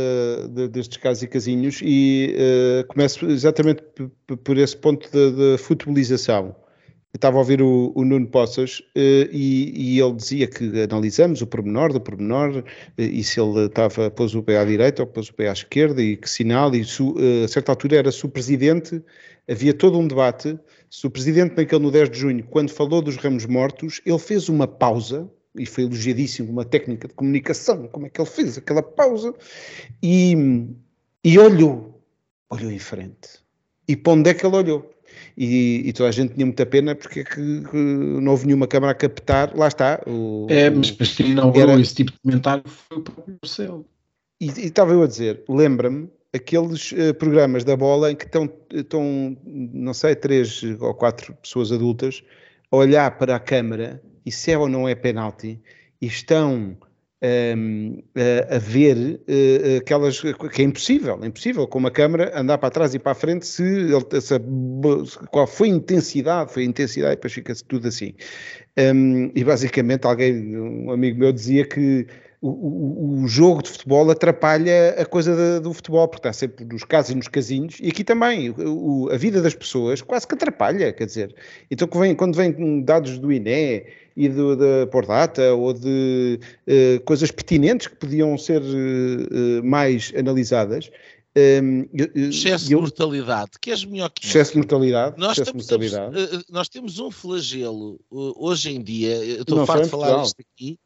de, destes casos e casinhos e uh, começo exatamente por esse ponto da futebolização estava a ouvir o, o Nuno Poças uh, e, e, ele dizia que analisamos o pormenor do pormenor uh, e se ele estava, pôs o pé à direita ou pôs o pé à esquerda e que sinal, e su, uh, a certa altura era se o presidente, havia todo um debate, se o presidente naquele no 10 de junho, quando falou dos ramos mortos, ele fez uma pausa, e foi elogiadíssimo, uma técnica de comunicação, como é que ele fez aquela pausa, e, e olhou, olhou em frente. E para onde é que ele olhou? E, e, toda a gente tinha muita pena porque é que, que, não houve nenhuma câmara a captar, lá está. O, é, mas, mas quem inaugurou era... esse tipo de comentário foi o próprio Marcelo. E, e estava eu a dizer, lembra-me aqueles uh, programas da bola em que estão, estão, não sei, três ou quatro pessoas adultas a olhar para a câmara e se é ou não é penalti e estão um, a, a, ver uh, aquelas que é impossível, é impossível com uma câmara andar para trás e para a frente se, se qual foi a intensidade, foi a intensidade e depois fica-se tudo assim. Um, e basicamente alguém, um amigo meu dizia que o, o, o, jogo de futebol atrapalha a coisa do futebol, porque está sempre nos casos e nos casinhos, e aqui também, o, a vida das pessoas quase que atrapalha, quer dizer. Então quando vem dados do INE e do, da Pordata ou de uh, coisas pertinentes que podiam ser uh, mais analisadas, um, excesso de mortalidade, que és melhor que Excesso de mortalidade. Nós, mortalidade. Temos, nós temos um flagelo hoje em dia, estou farto de falar isto aqui,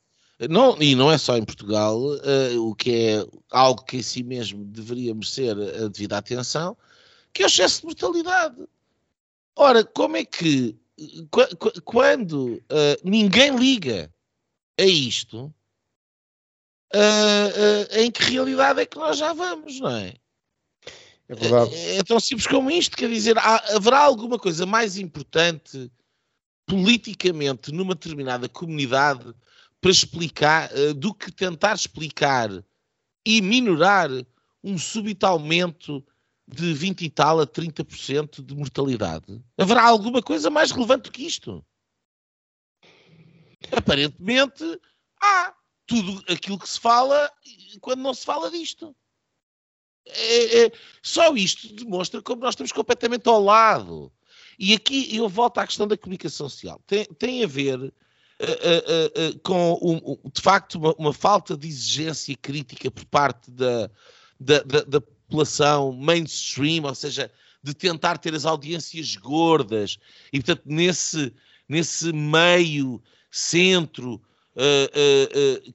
não, e não é só em Portugal, uh, o que é algo que em si mesmo deveria merecer a devida atenção, que é o excesso de mortalidade. Ora, como é que quando uh, ninguém liga a isto, uh, em que realidade é que nós já vamos, não é? É verdade. É, é tão simples como isto, quer dizer, há, haverá alguma coisa mais importante politicamente numa determinada comunidade para explicar, uh, do que tentar explicar e minorar um súbito aumento de 20 e tal a 30% de mortalidade. Haverá alguma coisa mais relevante que isto? Aparentemente, há tudo aquilo que se fala quando não se fala disto. É, é, só isto demonstra como nós estamos completamente ao lado. E aqui eu volto à questão da comunicação social. Tem, tem a ver uh, uh, uh, com, um, de facto, uma, uma, falta de exigência crítica por parte da, da, da, da, população mainstream, ou seja, de tentar ter as audiências gordas. E, portanto, nesse, nesse meio, centro,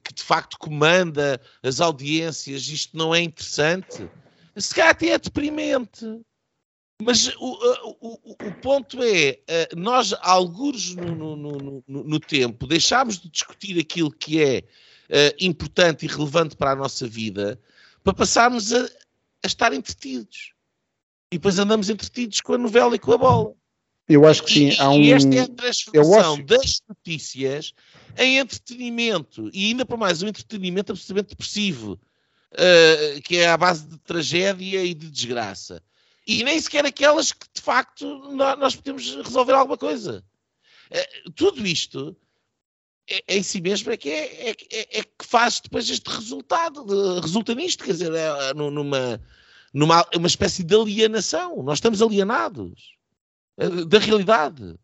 que de facto comanda as audiências, isto não é interessante se calhar até é deprimente. Mas o, o, o, ponto é, nós, alguns no, no, no, no, tempo, deixámos de discutir aquilo que é uh, importante e relevante para a nossa vida para passarmos a, a, estar entretidos. E depois andamos entretidos com a novela e com a bola. Eu acho que sim. E, há um... e esta é a transformação acho... das notícias em entretenimento. E ainda para mais, um entretenimento absolutamente depressivo uh, que é à base de tragédia e de desgraça. E nem sequer aquelas que, de facto, nós podemos resolver alguma coisa. Uh, tudo isto é, é, em si mesmo é que, é, é, é, é, que faz depois este resultado, de, resulta nisto, quer dizer, é, numa, numa uma espécie de alienação. Nós estamos alienados uh, da realidade. Uh,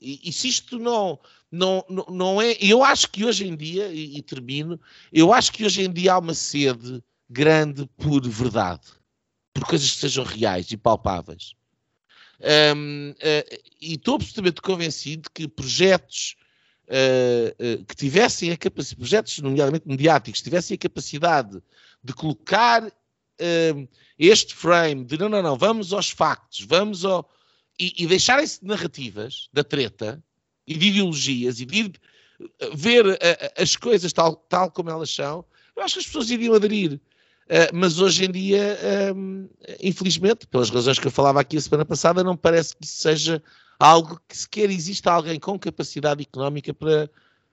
e, e, se isto não, não, não, não é. Eu acho que hoje em dia, e, e, termino, eu acho que hoje em dia há uma sede grande por verdade, por coisas que sejam reais e palpáveis. Um, uh, eh, e estou absolutamente convencido que projetos uh, uh, que tivessem a capacidade, projetos, nomeadamente mediáticos, tivessem a capacidade de colocar este frame de não, não, não, vamos aos factos, vamos ao. e, e deixarem-se de narrativas da treta e de ideologias e de ver as coisas tal, tal como elas são, eu acho que as pessoas iriam aderir. Uh, mas hoje em dia, um, infelizmente, pelas razões que eu falava aqui a semana passada, não parece que isso seja algo que sequer exista alguém com capacidade económica para,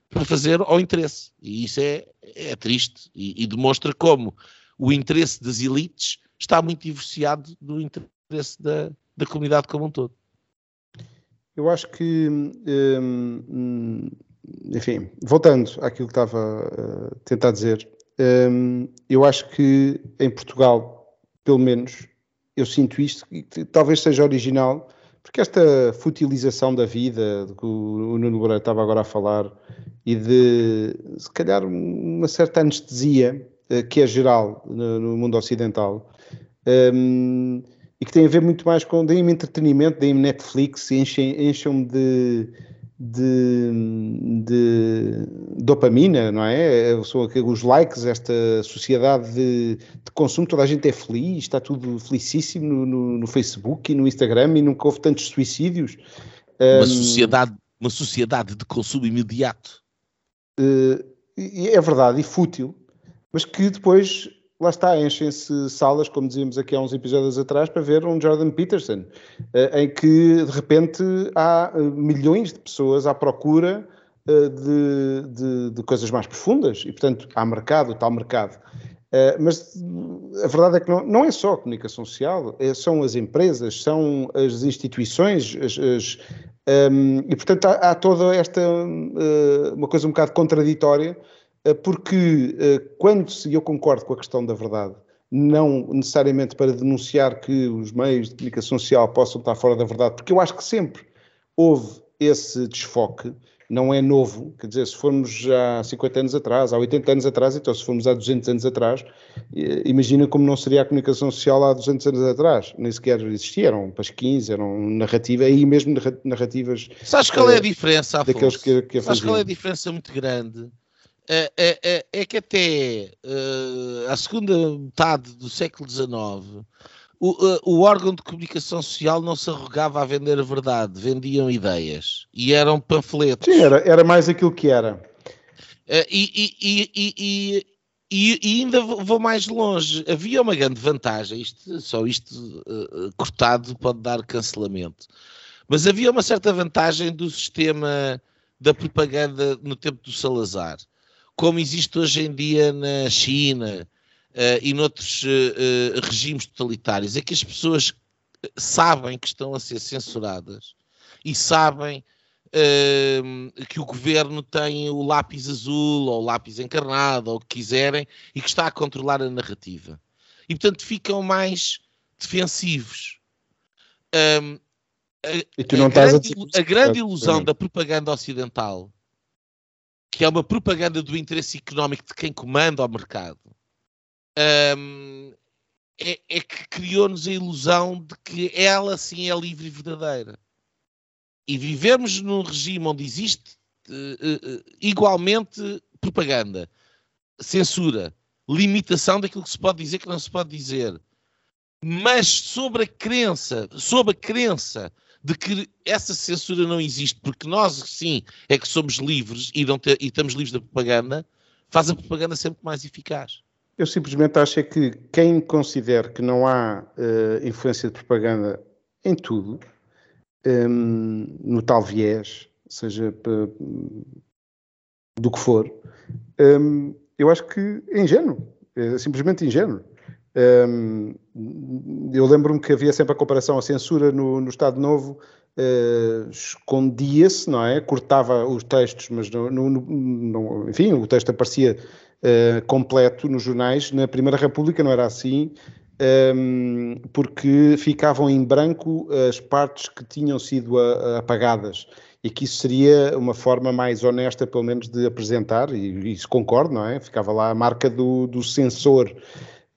para fazer ao interesse. E isso é, é triste e, e demonstra como o interesse das elites está muito divorciado do interesse da, da comunidade como um todo. Eu acho que, hum, enfim, voltando àquilo que estava a tentar dizer, hum, eu acho que em Portugal, pelo menos, eu sinto isto, e talvez seja original, porque esta futilização da vida, de que o Nuno Moreira estava agora a falar, e de, se calhar, uma certa anestesia, eh, que é geral no, mundo ocidental, hum, e que tem a ver muito mais com deem-me entretenimento, deem-me Netflix, enchem-me de, de, de, dopamina, não é? São os likes, esta sociedade de, de, consumo, toda a gente é feliz, está tudo felicíssimo no, no, no, Facebook e no Instagram e nunca houve tantos suicídios. Uma, um, sociedade, uma sociedade de consumo imediato. Uh, é verdade, e fútil, mas que depois lá está, enchem-se salas, como dizíamos aqui há uns episódios atrás, para ver um Jordan Peterson, eh, em que de repente há eh, milhões de pessoas à procura eh, de, de, de coisas mais profundas e, portanto, há mercado, tal mercado. Mas a verdade é que não, não é só a comunicação social, são as empresas, são as instituições, as, as, um, ehm, e portanto há, há toda esta uma coisa um bocado contraditória porque eh, quando, e eu concordo com a questão da verdade, não necessariamente para denunciar que os meios de comunicação social possam estar fora da verdade, porque eu acho que sempre houve esse desfoque, não é novo, quer dizer, se formos há 50 anos atrás, há 80 anos atrás, então se formos há 200 anos atrás, eh, imagina como não seria a comunicação social há 200 anos atrás, nem sequer existia, eram pasquins, eram narrativas, aí mesmo narrativas... Sabes qual é a diferença, Afonso? Daqueles que, que Sabes qual é a diferença muito grande? É, é, é, é que até uh, a segunda metade do século XIX o, uh, o, órgão de comunicação social não se arrogava a vender a verdade, vendiam ideias e eram panfletos. Sim, era, era mais aquilo que era. Uh, e, e, e, e, ainda vou mais longe. Havia uma grande vantagem, isto, só isto cortado pode dar cancelamento. Mas havia uma certa vantagem do sistema da propaganda no tempo do Salazar, como existe hoje em dia na China uh, e noutros uh, regimes totalitários, é que as pessoas sabem que estão a ser censuradas e sabem uh, que o governo tem o lápis azul ou o lápis encarnado ou o que quiserem e que está a controlar a narrativa. E portanto ficam mais defensivos. Um, a, a, grande, a, grande, ilusão da propaganda ocidental, que é uma propaganda do interesse económico de quem comanda o mercado, um, é, é, que criou-nos a ilusão de que ela sim é livre e verdadeira. E vivemos num regime onde existe uh, uh, igualmente propaganda, censura, limitação daquilo que se pode dizer que não se pode dizer. Mas sobre a crença, sobre a crença de que essa censura não existe, porque nós sim é que somos livres e, ter, e estamos livres da propaganda, faz a propaganda sempre mais eficaz. Eu simplesmente acho é que quem considera que não há uh, influência de propaganda em tudo, um, ehm, no tal viés, seja do que for, um, ehm, eu acho que é ingênuo, é simplesmente ingênuo. Eu lembro-me que havia sempre a comparação, a censura no, no Estado Novo uh, escondia-se, não é? Cortava os textos, mas enfim, o texto aparecia uh, completo nos jornais. Na Primeira República não era assim, um, porque ficavam em branco as partes que tinham sido a, a apagadas e que isso seria uma forma mais honesta, pelo menos, de apresentar, e isso concordo, não é? Ficava lá a marca do, do censor.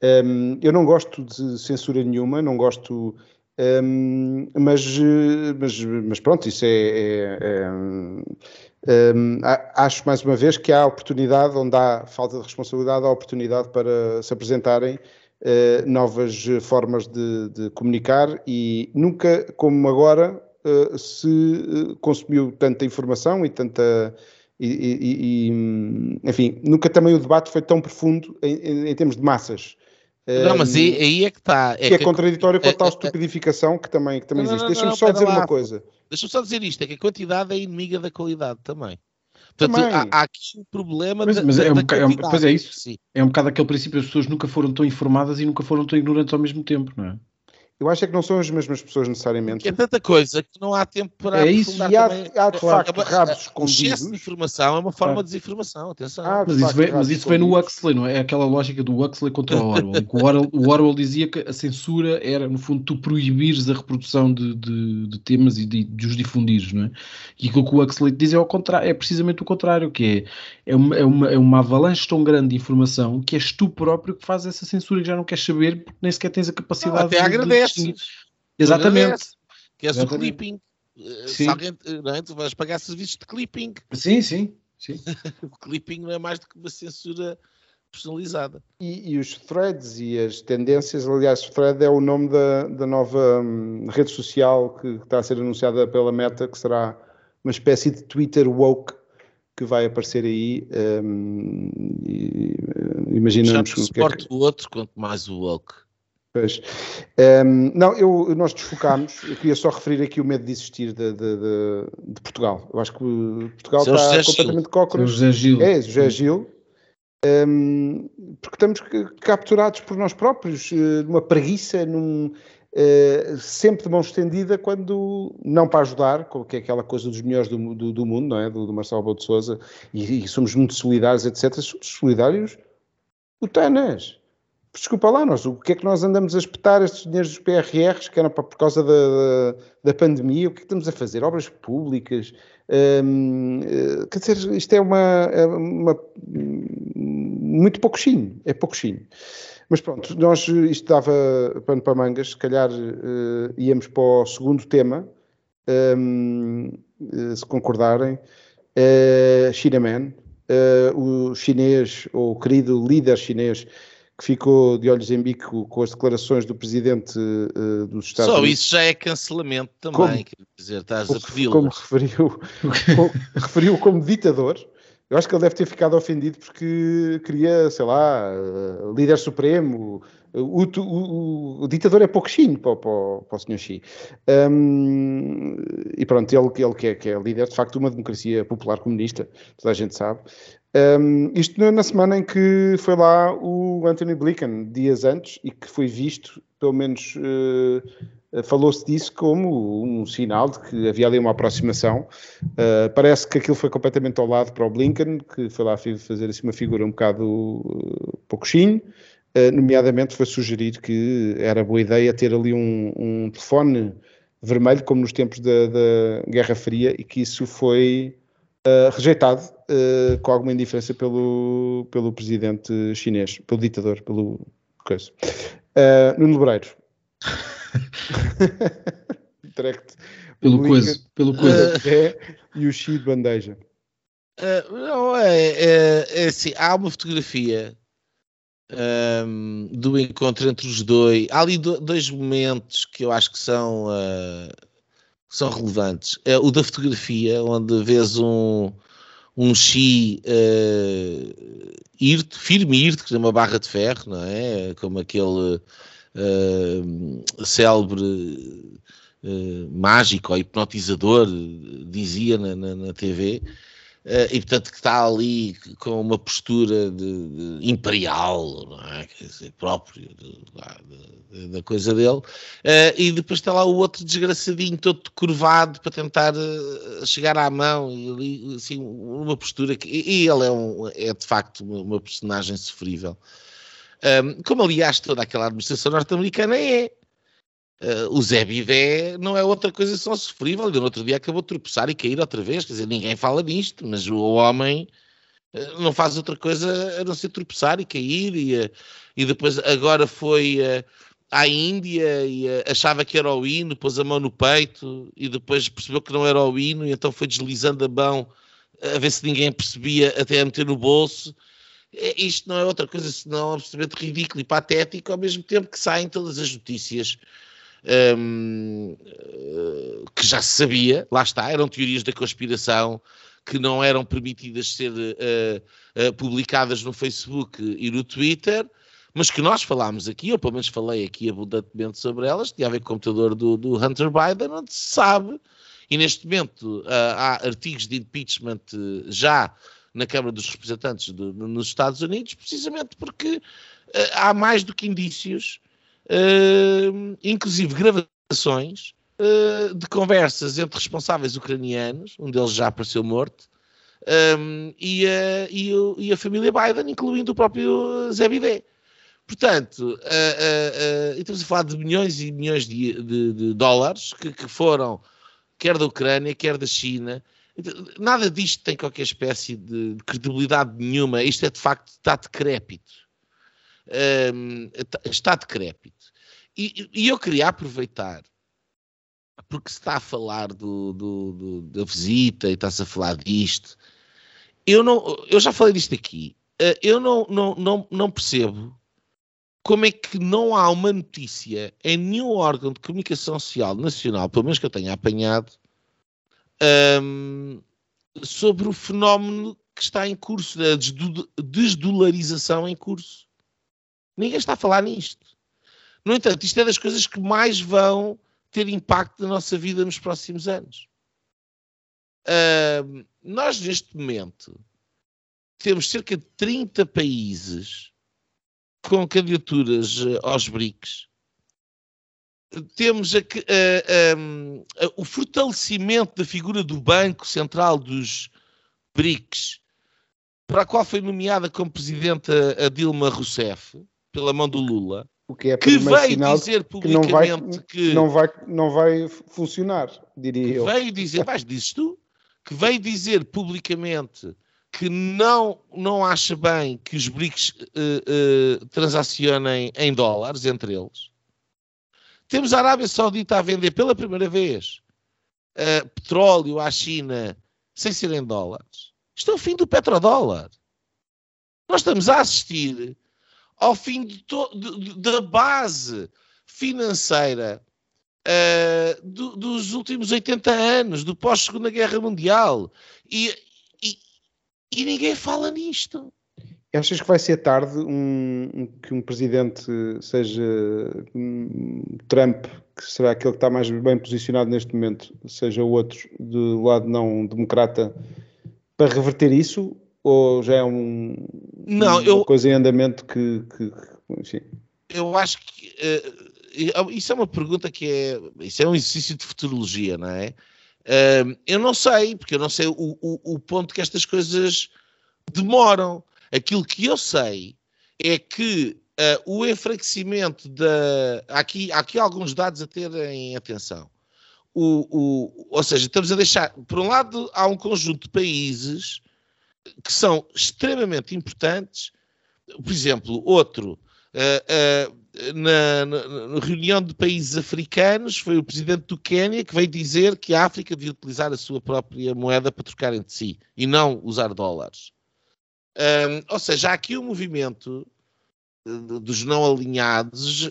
Um, eu não gosto de censura nenhuma, não gosto, um, mas, mas, mas, pronto, isso é, é, é um, acho mais uma vez que há oportunidade, onde há falta de responsabilidade, há oportunidade para se apresentarem uh, novas formas de, de, comunicar e nunca, como agora, uh, se eh, consumiu tanta informação e tanta. E, e, e, enfim, nunca também o debate foi tão profundo em, em, em termos de massas. Não, mas aí, aí é que está. É que é contraditório com a tal estupidificação que também, que também existe. Deixa-me só dizer lá. uma coisa. Deixa-me só dizer isto: é que a quantidade é inimiga da qualidade também. Portanto, há, há, aqui um problema mas, da, mas é um bocado, é um, pois é isso. Sim. É um bocado aquele princípio: as pessoas nunca foram tão informadas e nunca foram tão ignorantes ao mesmo tempo, não é? Eu acho é que não são as mesmas pessoas necessariamente. É tanta coisa que não há tempo para. É isso, e há, há de facto é, rabos escondidos. O excesso de informação é uma forma de desinformação, atenção. Ah, mas, isso vem, mas isso vem no Huxley, não é? É aquela lógica do Huxley contra o Orwell. o Orwell. O Orwell dizia que a censura era, no fundo, tu proibires a reprodução de, de, de temas e de, de, os difundires, não é? E aquilo que o Huxley diz é, ao contrário, é precisamente o contrário, que é, é, uma, é, uma, é uma avalanche tão grande de informação que és tu próprio que fazes essa censura que já não queres saber porque nem sequer tens a capacidade não, até de, Exatamente. Que é o clipping. Eh, sim. Se alguém, não é? Tu vais pagar serviços de clipping. Sim, sim. sim. (laughs) o clipping não é mais do que uma censura personalizada. E, e, os threads e as tendências, aliás, thread é o nome da, da nova hum, rede social que, que, está a ser anunciada pela Meta, que será uma espécie de Twitter woke que vai aparecer aí. Hum, e, eh, imaginamos Já que. Suporte é que... o outro, quanto mais o woke. Pois. Um, não, eu, nós desfocámos, eu queria só referir aqui o medo de existir de, de, de, de Portugal. Eu acho que Portugal Seu está completamente cócoras. José Gil. É, José Gil. Um, porque estamos capturados por nós próprios, eh, numa preguiça, num, uh, sempre de mão estendida, quando não para ajudar, que é aquela coisa dos melhores do, do, do mundo, não é? Do, do Marcelo Belo de Souza, e, e, somos muito solidários, etc. Somos solidários, o Tanas desculpa lá, nós, o que é que nós andamos a espetar estes dinheiros dos PRRs, que eram para, por causa da, da, pandemia, o que é que estamos a fazer? Obras públicas, hum, eh, quer dizer, isto é uma, é uma muito pouquinho, é pouquinho. Mas pronto, nós, isto dava pano para mangas, se calhar uh, íamos para o segundo tema, um, uh, se concordarem, uh, China Man, uh, o chinês, ou o querido líder chinês, que ficou de olhos em bico com as declarações do presidente uh, dos Estados Só Unidos. Só isso já é cancelamento também, como, quer dizer, estás a pedi-lo. Como referiu, como, (laughs) referiu como ditador, Eu acho que ele deve ter ficado ofendido porque queria, sei lá, uh, líder supremo. O, o, o, ditador é pouco chino para, para, para o senhor Xi. Um, e pronto, ele, ele que, é, que é líder de facto de uma democracia popular comunista, toda a gente sabe. Um, isto na semana em que foi lá o Anthony Blinken, dias antes, e que foi visto, pelo menos uh, falou-se disso como um sinal de que havia ali uma aproximação. Uh, parece que aquilo foi completamente ao lado para o Blinken, que foi lá fazer assim uma figura um bocado uh, pouco chinho. Uh, nomeadamente foi sugerir que era boa ideia ter ali um, um telefone vermelho, como nos tempos da, da Guerra Fria, e que isso foi uh, rejeitado uh, com alguma indiferença pelo, pelo presidente chinês, pelo ditador, pelo coisa. Uh, Nuno Lebreiro. (laughs) Direct. Pelo coisa. Pelo coisa. É, e o Xi de bandeja. Uh, não, é, é, é, assim, há uma fotografia um, do encontro entre os dois. Há ali do, dois momentos que eu acho que são uh, são relevantes. É o da fotografia, onde vês um, um Xi uh, irto, firme e irto, que tem uma barra de ferro, não é? Como aquele uh, célebre uh, mágico ou hipnotizador dizia na, na, na TV. Uh, e portanto que está ali com uma postura de, de imperial, não é? Quer dizer, próprio de, de, da coisa dele, uh, e depois está lá o outro desgraçadinho todo curvado para tentar uh, chegar à mão, e ali, assim, uma postura que, e, ele é, um, é de facto uma, personagem sofrível. Um, como aliás toda aquela administração norte-americana é, Uh, o Zé Bidé não é outra coisa só sofrível. Ele no outro dia acabou de tropeçar e cair outra vez. Quer dizer, ninguém fala disto, mas o homem uh, não faz outra coisa a não ser tropeçar e cair. E, uh, e depois, agora foi à Índia e achava que era o hino, pôs a mão no peito e depois percebeu que não era o hino e então foi deslizando a mão a ver se ninguém percebia até a meter no bolso. É, isto não é outra coisa senão absolutamente ridículo e patético, ao mesmo tempo que saem todas as notícias um, que já se sabia, lá está, eram teorias da conspiração que não eram permitidas ser uh, uh, publicadas no Facebook e no Twitter, mas que nós falámos aqui, ou pelo menos falei aqui abundantemente sobre elas, tinha a ver com o computador do, do Hunter Biden, onde se sabe, e neste momento uh, há artigos de impeachment já na Câmara dos Representantes do, nos Estados Unidos, precisamente porque há mais do que indícios uh, inclusive gravações uh, de conversas entre responsáveis ucranianos, um deles já apareceu morto, um, e, a, e, o, e, a, família Biden, incluindo o próprio Zé Bidé. Portanto, uh, uh, estamos a falar de milhões e milhões de, de, de dólares que, que, foram, quer da Ucrânia, quer da China. Nada disto tem qualquer espécie de credibilidade nenhuma. Isto é de facto, está decrépito um, está decrépito. E, e, eu queria aproveitar, porque se está a falar do, do, do, da visita e está-se a falar disto, eu, não, eu já falei disto aqui, uh, eu não, não, não, não percebo como é que não há uma notícia em nenhum órgão de comunicação social nacional, pelo menos que eu tenha apanhado, um, sobre o fenómeno que está em curso, a desdolarização em curso. Ninguém está a falar nisto. No entanto, isto é das coisas que mais vão ter impacto na nossa vida nos próximos anos. Uh, nós, neste momento, temos cerca de 30 países com candidaturas uh, aos BRICS. Temos a, a, a, o fortalecimento da figura do Banco Central dos BRICS, para a qual foi nomeada como presidente a Dilma Rousseff pela mão do Lula, o que, é que veio dizer publicamente que não vai, que não vai, não vai funcionar, diria eu. Veio dizer, vais, dizes tu, que veio dizer publicamente que não, não acha bem que os BRICS uh, uh, transacionem em dólares entre eles. Temos a Arábia Saudita a vender pela primeira vez uh, petróleo à China sem ser em dólares. Isto é o fim do petrodólar. Nós estamos a assistir ao fim de de, da base financeira uh, do, dos últimos 80 anos, do pós-Segunda Guerra Mundial. E, e, E ninguém fala nisto. Achas que vai ser tarde um, um, que um presidente seja um, Trump, que será aquele que está mais bem posicionado neste momento, seja outro do lado não democrata, para reverter isso? Ou já é um, não, uma eu, coisa em andamento que, que enfim. Eu acho que uh, isso é uma pergunta que é. Isso é um exercício de futurologia, não é? Uh, eu não sei, porque eu não sei o, o, o ponto que estas coisas demoram. Aquilo que eu sei é que uh, o enfraquecimento da. Há aqui, há aqui alguns dados a terem atenção. O, o, ou seja, estamos a deixar. Por um lado, há um conjunto de países que são extremamente importantes. Por exemplo, outro. Uh, uh, na, na, na, reunião de países africanos, foi o presidente do Quênia que veio dizer que a África devia utilizar a sua própria moeda para trocar entre si e não usar dólares. Um, ou seja, há aqui um movimento dos não alinhados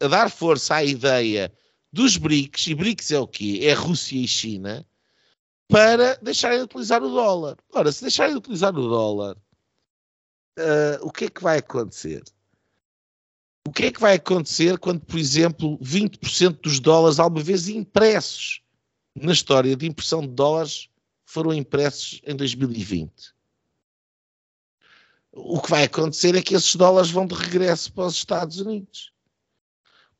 a dar força à ideia dos BRICS, e BRICS é o quê? É Rússia e China, para deixarem de utilizar o dólar. Ora, se deixarem de utilizar o dólar, uh, o que é que vai acontecer? O que é que vai acontecer quando, por exemplo, 20% dos dólares alguma vez impressos na história de impressão de dólares foram impressos em 2020? O que vai acontecer é que esses dólares vão de regresso para os Estados Unidos.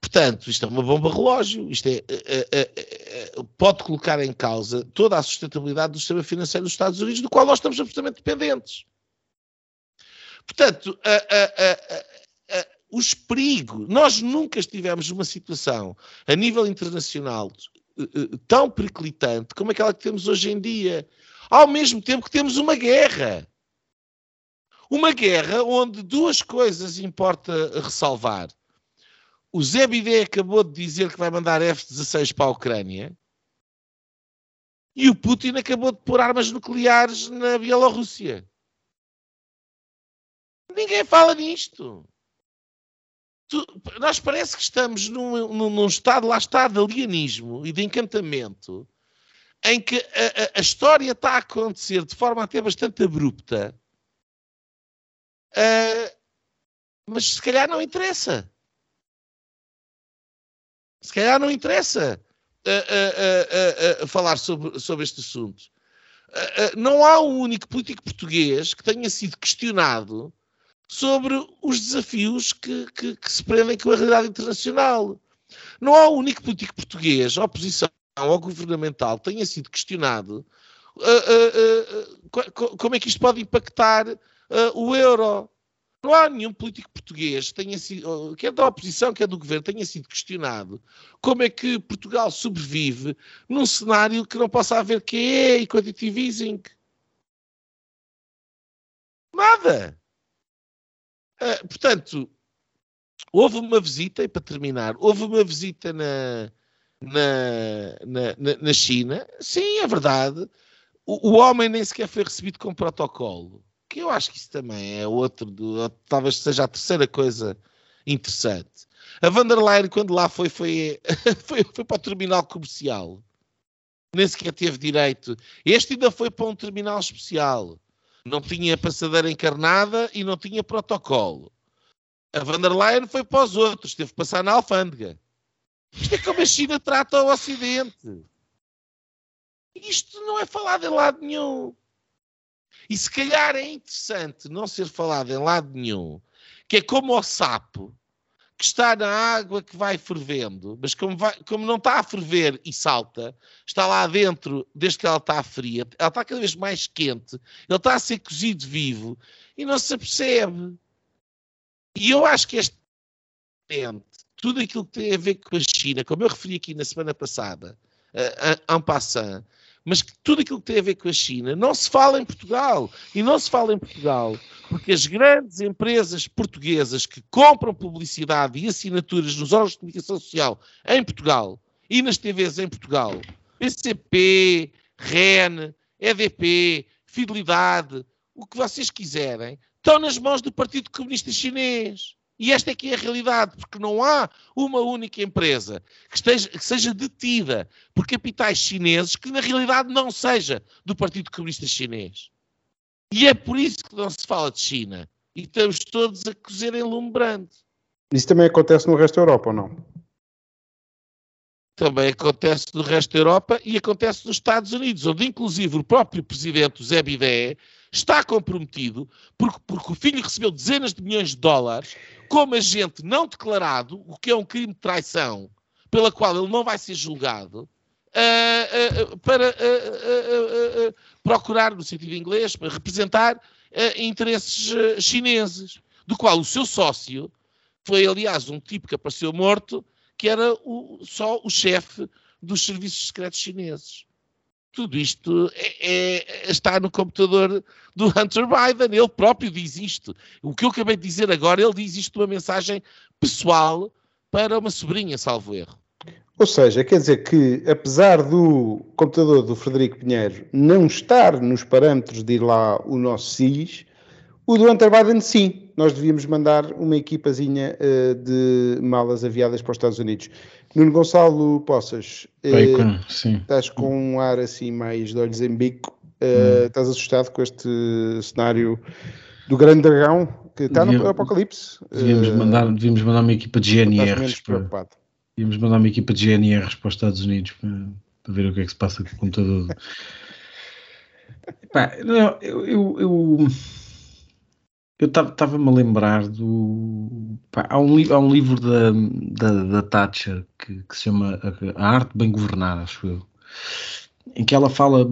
Portanto, isto é uma bomba relógio, isto é, é, é, pode colocar em causa toda a sustentabilidade do sistema financeiro dos Estados Unidos, do qual nós estamos absolutamente dependentes. Portanto, os perigos, nós nunca estivemos numa situação a nível internacional tão periclitante como aquela que temos hoje em dia, ao mesmo tempo que temos uma guerra. Uma guerra onde duas coisas importa ressalvar o Zé Bidé acabou de dizer que vai mandar F-16 para a Ucrânia e o Putin acabou de pôr armas nucleares na Bielorrússia. Ninguém fala nisto. Tu, nós parece que estamos num, num, num, estado, lá está, de alienismo e de encantamento, em que a, a, a história está a acontecer de forma até bastante abrupta, uh, mas se calhar não interessa se calhar não interessa uh, uh, uh, falar sobre, sobre este assunto. não há um único político português que tenha sido questionado sobre os desafios que, que, que se prendem com a realidade internacional. Não há um único político português, oposição ou governamental, que tenha sido questionado como é que isto pode impactar o euro. Não há nenhum político português, tenha sido, quer da oposição, quer do governo, tenha sido questionado como é que Portugal sobrevive num cenário que não possa haver QE e quantitative easing. Nada. Uh, portanto, houve uma visita, e para terminar, houve uma visita na, na, na, na China. Sim, é verdade. O, o homem nem sequer foi recebido com protocolo que eu acho que isso também é outro, do, talvez seja a terceira coisa interessante. A van der Leyen, quando lá foi, foi, (laughs) foi, foi para o terminal comercial. Nem sequer teve direito. Este ainda foi para um terminal especial. Não tinha passadeira encarnada e não tinha protocolo. A van der Leyen foi para os outros, teve que passar na alfândega. Isto é como a China trata o Ocidente. Isto não é falado em lado nenhum. E se calhar é interessante não ser falado em lado nenhum, que é como o sapo que está na água que vai fervendo, mas como, vai, como não está a ferver e salta, está lá dentro desde que ela está fria, ela está cada vez mais quente, ele está a ser cozido vivo e não se apercebe. E eu acho que este tudo aquilo que tem a ver com a China, como eu referi aqui na semana passada, uh, en passant, mas que tudo aquilo que tem a ver com a China não se fala em Portugal. E não se fala em Portugal porque as grandes empresas portuguesas que compram publicidade e assinaturas nos órgãos de comunicação social em Portugal e nas TVs em Portugal, PCP, REN, EDP, Fidelidade, o que vocês quiserem, estão nas mãos do Partido Comunista Chinês. E esta é que é a realidade, porque não há uma única empresa que, esteja, que seja detida por capitais chineses que na realidade não seja do Partido Comunista Chinês. E é por isso que não se fala de China. E estamos todos a cozer em lume brando. Isso também acontece no resto da Europa, ou não? Também acontece no resto da Europa e acontece nos Estados Unidos, onde inclusive o próprio presidente, Zé Bidé, está comprometido porque, porque o filho recebeu dezenas de milhões de dólares como agente não declarado, o que é um crime de traição, pela qual ele não vai ser julgado, uh, uh, para uh, procurar, no sentido inglês, para representar interesses chineses, do qual o seu sócio foi, aliás, um tipo que apareceu morto, que era o, só o chefe dos serviços secretos chineses. Tudo isto é, é, está no computador do Hunter Biden, ele próprio diz isto. O que eu acabei de dizer agora, ele diz isto numa mensagem pessoal para uma sobrinha, salvo erro. Ou seja, quer dizer que, apesar do computador do Frederico Pinheiro não estar nos parâmetros de ir lá o nosso SIS, o do Hunter Biden sim. Nós devíamos mandar uma equipazinha uh, de malas aviadas para os Estados Unidos. Nuno Gonçalo Poças, uh, sim. estás com um ar assim mais de olhos em bico. Uh, hum. Estás assustado com este cenário do grande dragão que está no apocalipse? Devíamos, mandar, devíamos mandar uma equipa de GNRs para, devíamos mandar uma equipa de GNRs para os Estados Unidos para, para ver o que é que se passa com o computador. (laughs) Pá, não, eu, eu, eu eu estava-me a lembrar do. Pá, há, um, há um livro da, da, da Thatcher que, que, se chama A Arte Bem Governar, acho eu, em que ela fala.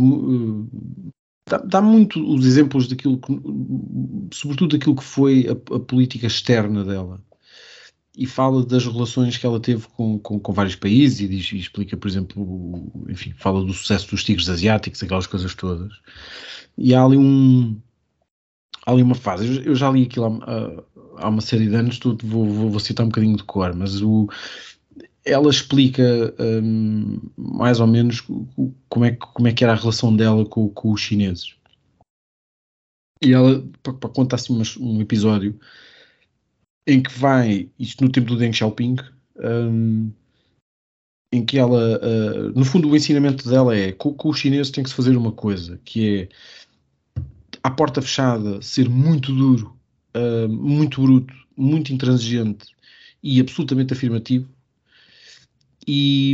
Dá, dá muito os exemplos daquilo que. sobretudo daquilo que foi a, a, política externa dela. E fala das relações que ela teve com, com, com vários países e, diz, e explica, por exemplo, enfim, fala do sucesso dos tigres asiáticos, aquelas coisas todas. E há ali um, há ali uma fase, eu já li aquilo há, há uma série de anos, tudo, vou, vou, vou, citar um bocadinho de cor, mas o, ela explica um, mais ou menos como é, como é que era a relação dela com, com os chineses. E ela conta assim um episódio em que vai, isto no tempo do Deng Xiaoping, um, em que ela, uh, no fundo, o ensinamento dela é com, com os chineses tem que se fazer uma coisa, que é à porta fechada, ser muito duro, uh, muito bruto, muito intransigente e absolutamente afirmativo. E,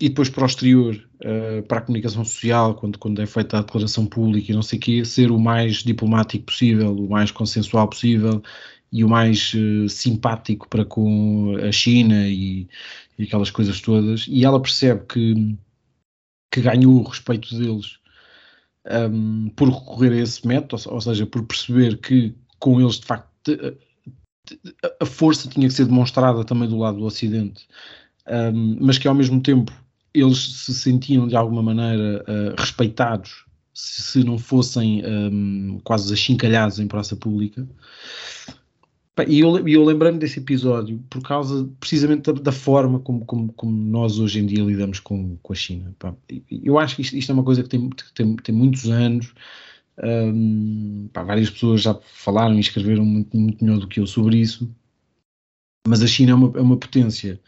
e depois para o exterior, uh, para a comunicação social, quando, quando é feita a declaração pública e não sei o quê, ser o mais diplomático possível, o mais consensual possível e o mais uh, simpático para com a China e, e, aquelas coisas todas. E ela percebe que, que ganhou o respeito deles um, por recorrer a esse método, ou, seja, por perceber que com eles de facto a força tinha que ser demonstrada também do lado do Ocidente, um, mas que ao mesmo tempo eles se sentiam de alguma maneira uh, respeitados se, se, não fossem um, quase achincalhados em praça pública. E eu, eu lembrei-me desse episódio por causa precisamente da, da forma como, como, como, nós hoje em dia lidamos com, com a China. Pá, eu acho que isto, isto, é uma coisa que tem, tem, tem muitos anos. Um, pá, várias pessoas já falaram e escreveram muito, muito melhor do que eu sobre isso. Mas a China é uma, é uma potência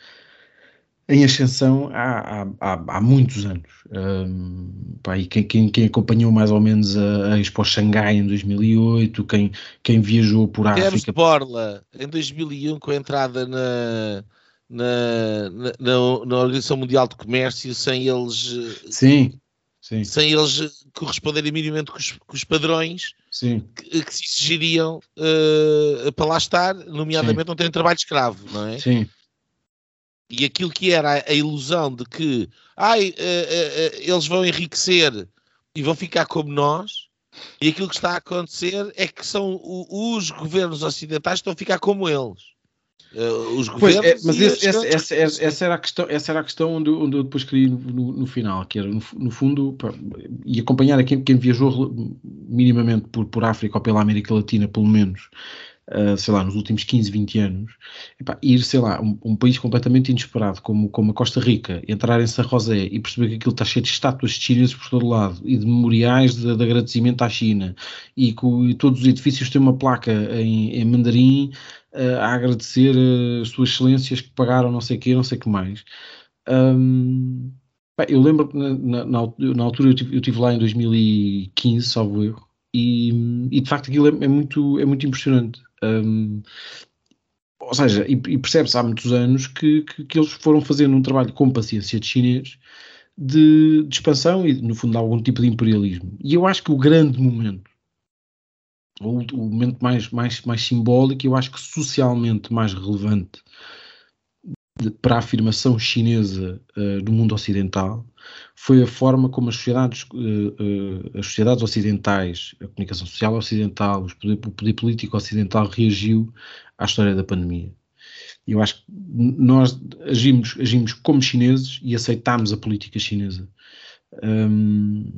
em ascensão há, há, há, muitos anos. Um, pá, e quem, quem, quem, acompanhou mais ou menos a, a Expo Xangai em 2008, quem, quem viajou por África... Borla, em 2001, com a entrada na, na, na, na, Organização Mundial de Comércio, sem eles... Sim, sim. Sem eles corresponderem minimamente com os, com os padrões. Que, que, se exigiriam uh, para lá estar, nomeadamente sim. não terem trabalho escravo, não é? Sim. E aquilo que era a, ilusão de que ai, uh, uh, eles vão enriquecer e vão ficar como nós, e aquilo que está a acontecer é que são o, os governos ocidentais que estão a ficar como eles. Uh, os governos. Pois, é, mas esse, essa, essa, essa, essa, era a questão, essa era a questão onde, onde eu depois queria no, no, no final, que era no, no fundo e acompanhar quem, quem viajou minimamente por, por África ou pela América Latina, pelo menos, uh, sei lá, nos últimos 15, 20 anos, epá, ir, sei lá, um, um, país completamente inesperado como, como a Costa Rica, entrar em San José e perceber que aquilo está cheio de estátuas de chineses por todo lado e de memoriais de, de agradecimento à China e que todos os edifícios têm uma placa em, em mandarim uh, a agradecer uh, as suas excelências que pagaram não sei o quê, não sei o que mais. Um, eu lembro que na, na, na, altura eu estive lá em 2015, salvo erro, E, e de facto aquilo é, é, muito, é muito impressionante. Um, ou seja, e, e percebe-se há muitos anos que, que, que, eles foram fazendo um trabalho com paciência de chinês de, de expansão e, no fundo, algum tipo de imperialismo. E eu acho que o grande momento, o, o momento mais, mais, mais simbólico, eu acho que socialmente mais relevante para a afirmação chinesa uh, do mundo ocidental foi a forma como as sociedades, uh, uh, as sociedades ocidentais, a comunicação social ocidental, poder, o poder político ocidental reagiu à história da pandemia. Eu acho que nós agimos, agimos como chineses e aceitámos a política chinesa. Um,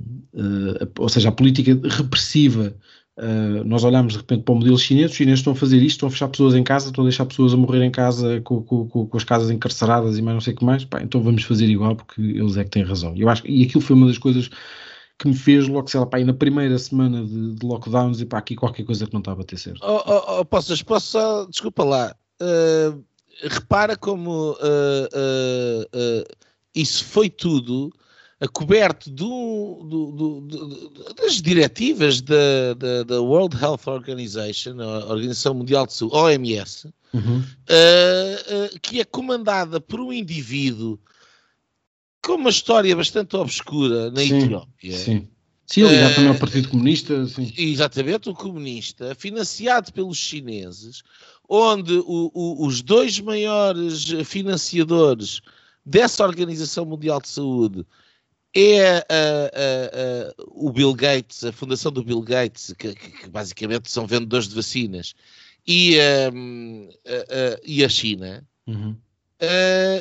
ou seja, a política repressiva Uh, nós olhamos de repente para o modelo chinês, os chineses estão a fazer isto, estão a fechar pessoas em casa, estão a deixar pessoas a morrer em casa com, com, com as casas encarceradas e mais não sei o que mais, pá, então vamos fazer igual porque eles é que têm razão. Eu acho, e aquilo foi uma das coisas que me fez logo, sei lá, pá, na primeira semana de, de lockdowns e pá, aqui qualquer coisa que não estava a ter certo. Oh, oh, oh posso, posso só, desculpa lá, uh, repara como uh, isso foi tudo coberto do, do, do, das diretivas da, da, da, World Health Organization, a Organização Mundial de Saúde, OMS, uhum. uh, uh, que é comandada por um indivíduo com uma história bastante obscura na sim, Etiópia. Sim. Sim, ligado uh, também ao Partido Comunista. Sim. Exatamente, o comunista, financiado pelos chineses, onde o, o, os dois maiores financiadores dessa Organização Mundial de Saúde é uh, uh, uh, o Bill Gates, a fundação do Bill Gates, que, que basicamente são vendedores de vacinas, e, um, e a China, uhum.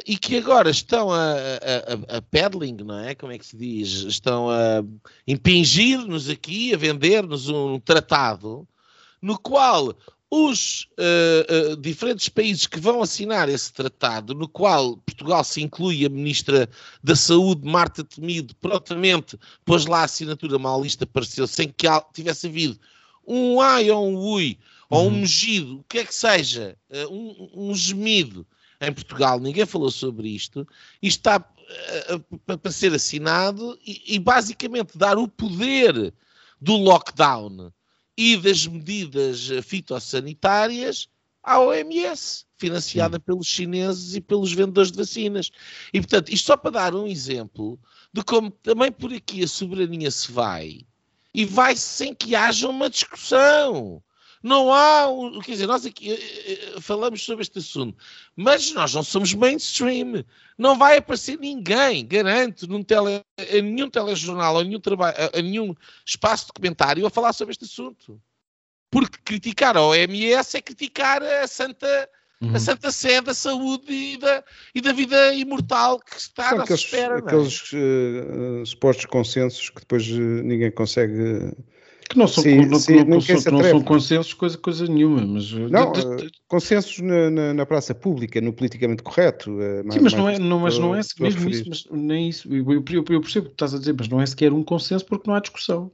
e que agora estão a, a, a, peddling, não é? Como é que se diz? Estão a impingir-nos aqui, a vender-nos um tratado no qual os uh, uh, diferentes países que vão assinar esse tratado, no qual Portugal se inclui, a Ministra da Saúde, Marta Temido, prontamente pôs lá a assinatura, mal lista apareceu, sem que tivesse havido um ai ou um ui, ou um uhum. megido, o que é que seja, uh, um, um, gemido em Portugal, ninguém falou sobre isto, isto está para ser assinado e, e basicamente dar o poder do lockdown e das medidas fitossanitárias à OMS, financiada Sim. pelos chineses e pelos vendedores de vacinas. E, portanto, isto só para dar um exemplo de como também por aqui a soberania se vai e vai sem que haja uma discussão. Não há, quer dizer, nós aqui eh, eh, falamos sobre este assunto, mas nós não somos mainstream. Não vai aparecer ninguém, garanto, num tele, em nenhum telejornal ou nenhum, trabalho, em nenhum espaço de comentário a falar sobre este assunto. Porque criticar a OMS é criticar a Santa, uhum. a Santa Sé da saúde e da, e da vida imortal que está à espera. É? Aqueles uh, supostos consensos que depois ninguém consegue que não são, sim, não, sim, não, são, não são consensos, coisa, coisa nenhuma. Mas, não, de, de, de... consensos na, na, na, praça pública, no politicamente correto. É sim, mas, não é, não, mas não é mesmo isso, mas nem isso. Eu, eu, eu, percebo o que estás a dizer, mas não é sequer um consenso porque não há discussão.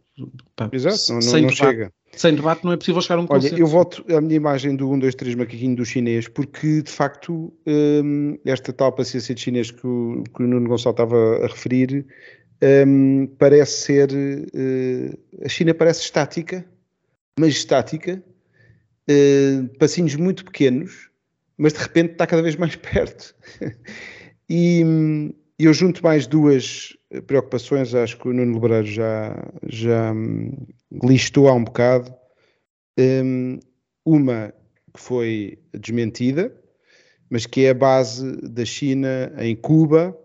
Pá, Exato, não, não, não chega. Sem debate não é possível chegar a um consenso. Olha, eu volto à minha imagem do 1, 2, 3 macaquinho do chinês, porque de facto hum, esta tal paciência de chinês que o, que o Nuno Gonçalo estava a referir um, parece ser. Uh, a China parece estática, mas estática, uh, passinhos muito pequenos, mas de repente está cada vez mais (laughs) perto. e um, eu junto mais duas preocupações, acho que o Nuno Lebreiro já, já um, listou há um bocado. Um, uma que foi desmentida, mas que é a base da China em Cuba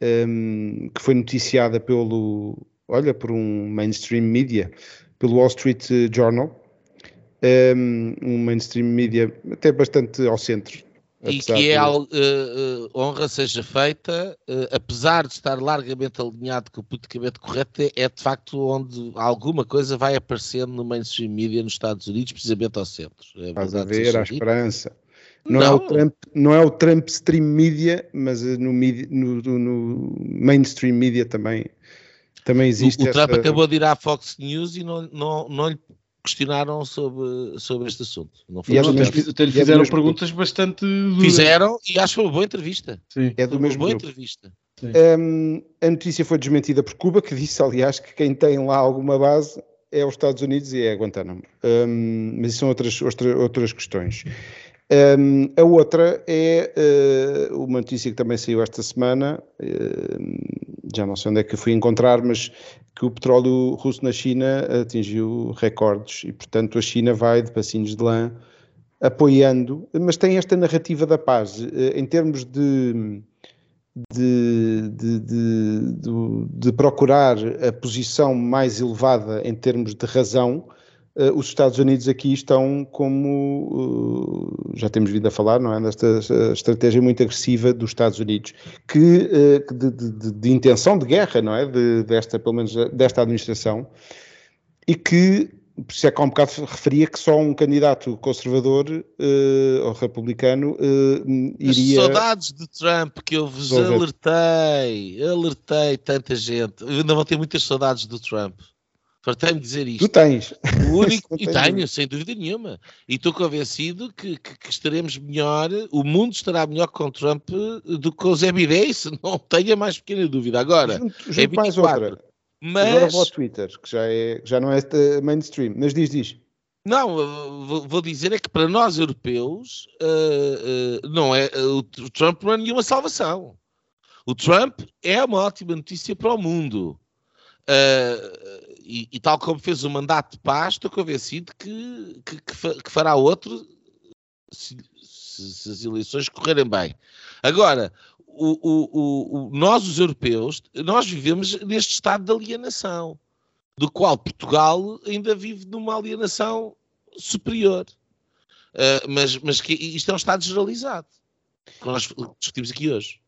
um, que foi noticiada pelo, olha, por um mainstream media, pelo Wall Street Journal, um, um mainstream media até bastante ao centro. E que é, uh, uh, honra seja feita, uh, apesar de estar largamente alinhado com o politicamente correto, é, é, de facto onde alguma coisa vai aparecendo no mainstream media nos Estados Unidos, precisamente ao centro. É Estás a ver a esperança. Não, não, É o Trump, não é o Trump stream media, mas no, media, no, no mainstream media também, também existe. O, o Trump acabou de ir à Fox News e não, não, não lhe questionaram sobre, sobre este assunto. Não foi e é mesmo, até lhe é fizeram é perguntas grupo. bastante duras. Fizeram e acho que foi uma boa entrevista. Sim. É do foi mesmo boa grupo. entrevista. Um, a notícia foi desmentida por Cuba, que disse, aliás, que quem tem lá alguma base é os Estados Unidos e é Guantánamo. Um, mas isso são outras, outras, outras questões. Um, a outra é uh, uma notícia que também saiu esta semana, uh, já não sei onde é que fui encontrar, mas que o petróleo russo na China atingiu recordes e, portanto, a China vai de passinhos de lã apoiando, mas tem esta narrativa da paz. Uh, em termos de de, de, de, de, procurar a posição mais elevada em termos de razão, os Estados Unidos aqui estão como, uh, já temos vindo a falar, não é? Nesta estratégia muito agressiva dos Estados Unidos, que uh, de, intenção de guerra, não é? desta, pelo menos desta administração, e que por isso é que há um bocado referia que só um candidato conservador uh, ou republicano uh, iria. As saudades de Trump que eu vos alertei, alertei tanta gente. Eu ainda vou ter muitas saudades do Trump. Fartei-me dizer isto. Tu tens. O único, (laughs) e tenho, sem dúvida nenhuma. E estou convencido que, que, que, estaremos melhor, o mundo estará melhor com Trump do que com o Zé Bidez, (laughs) não tenha mais pequena dúvida. Agora, junto, junto é 24, mais outra. Mas... Agora vou ao Twitter, que já, é, já não é mainstream, mas diz, diz. Não, vou dizer é que para nós europeus uh, uh, não é, uh, o Trump não é nenhuma salvação. O Trump é uma ótima notícia para o mundo. E, e, tal como fez o mandato de paz, estou convencido que, que, que fará outro se, se, se, as eleições correrem bem. Agora, o, o, o, nós, os europeus, nós vivemos neste estado de alienação, do qual Portugal ainda vive numa alienação superior. Uh, mas, mas que isto é um estado generalizado, que nós discutimos aqui hoje.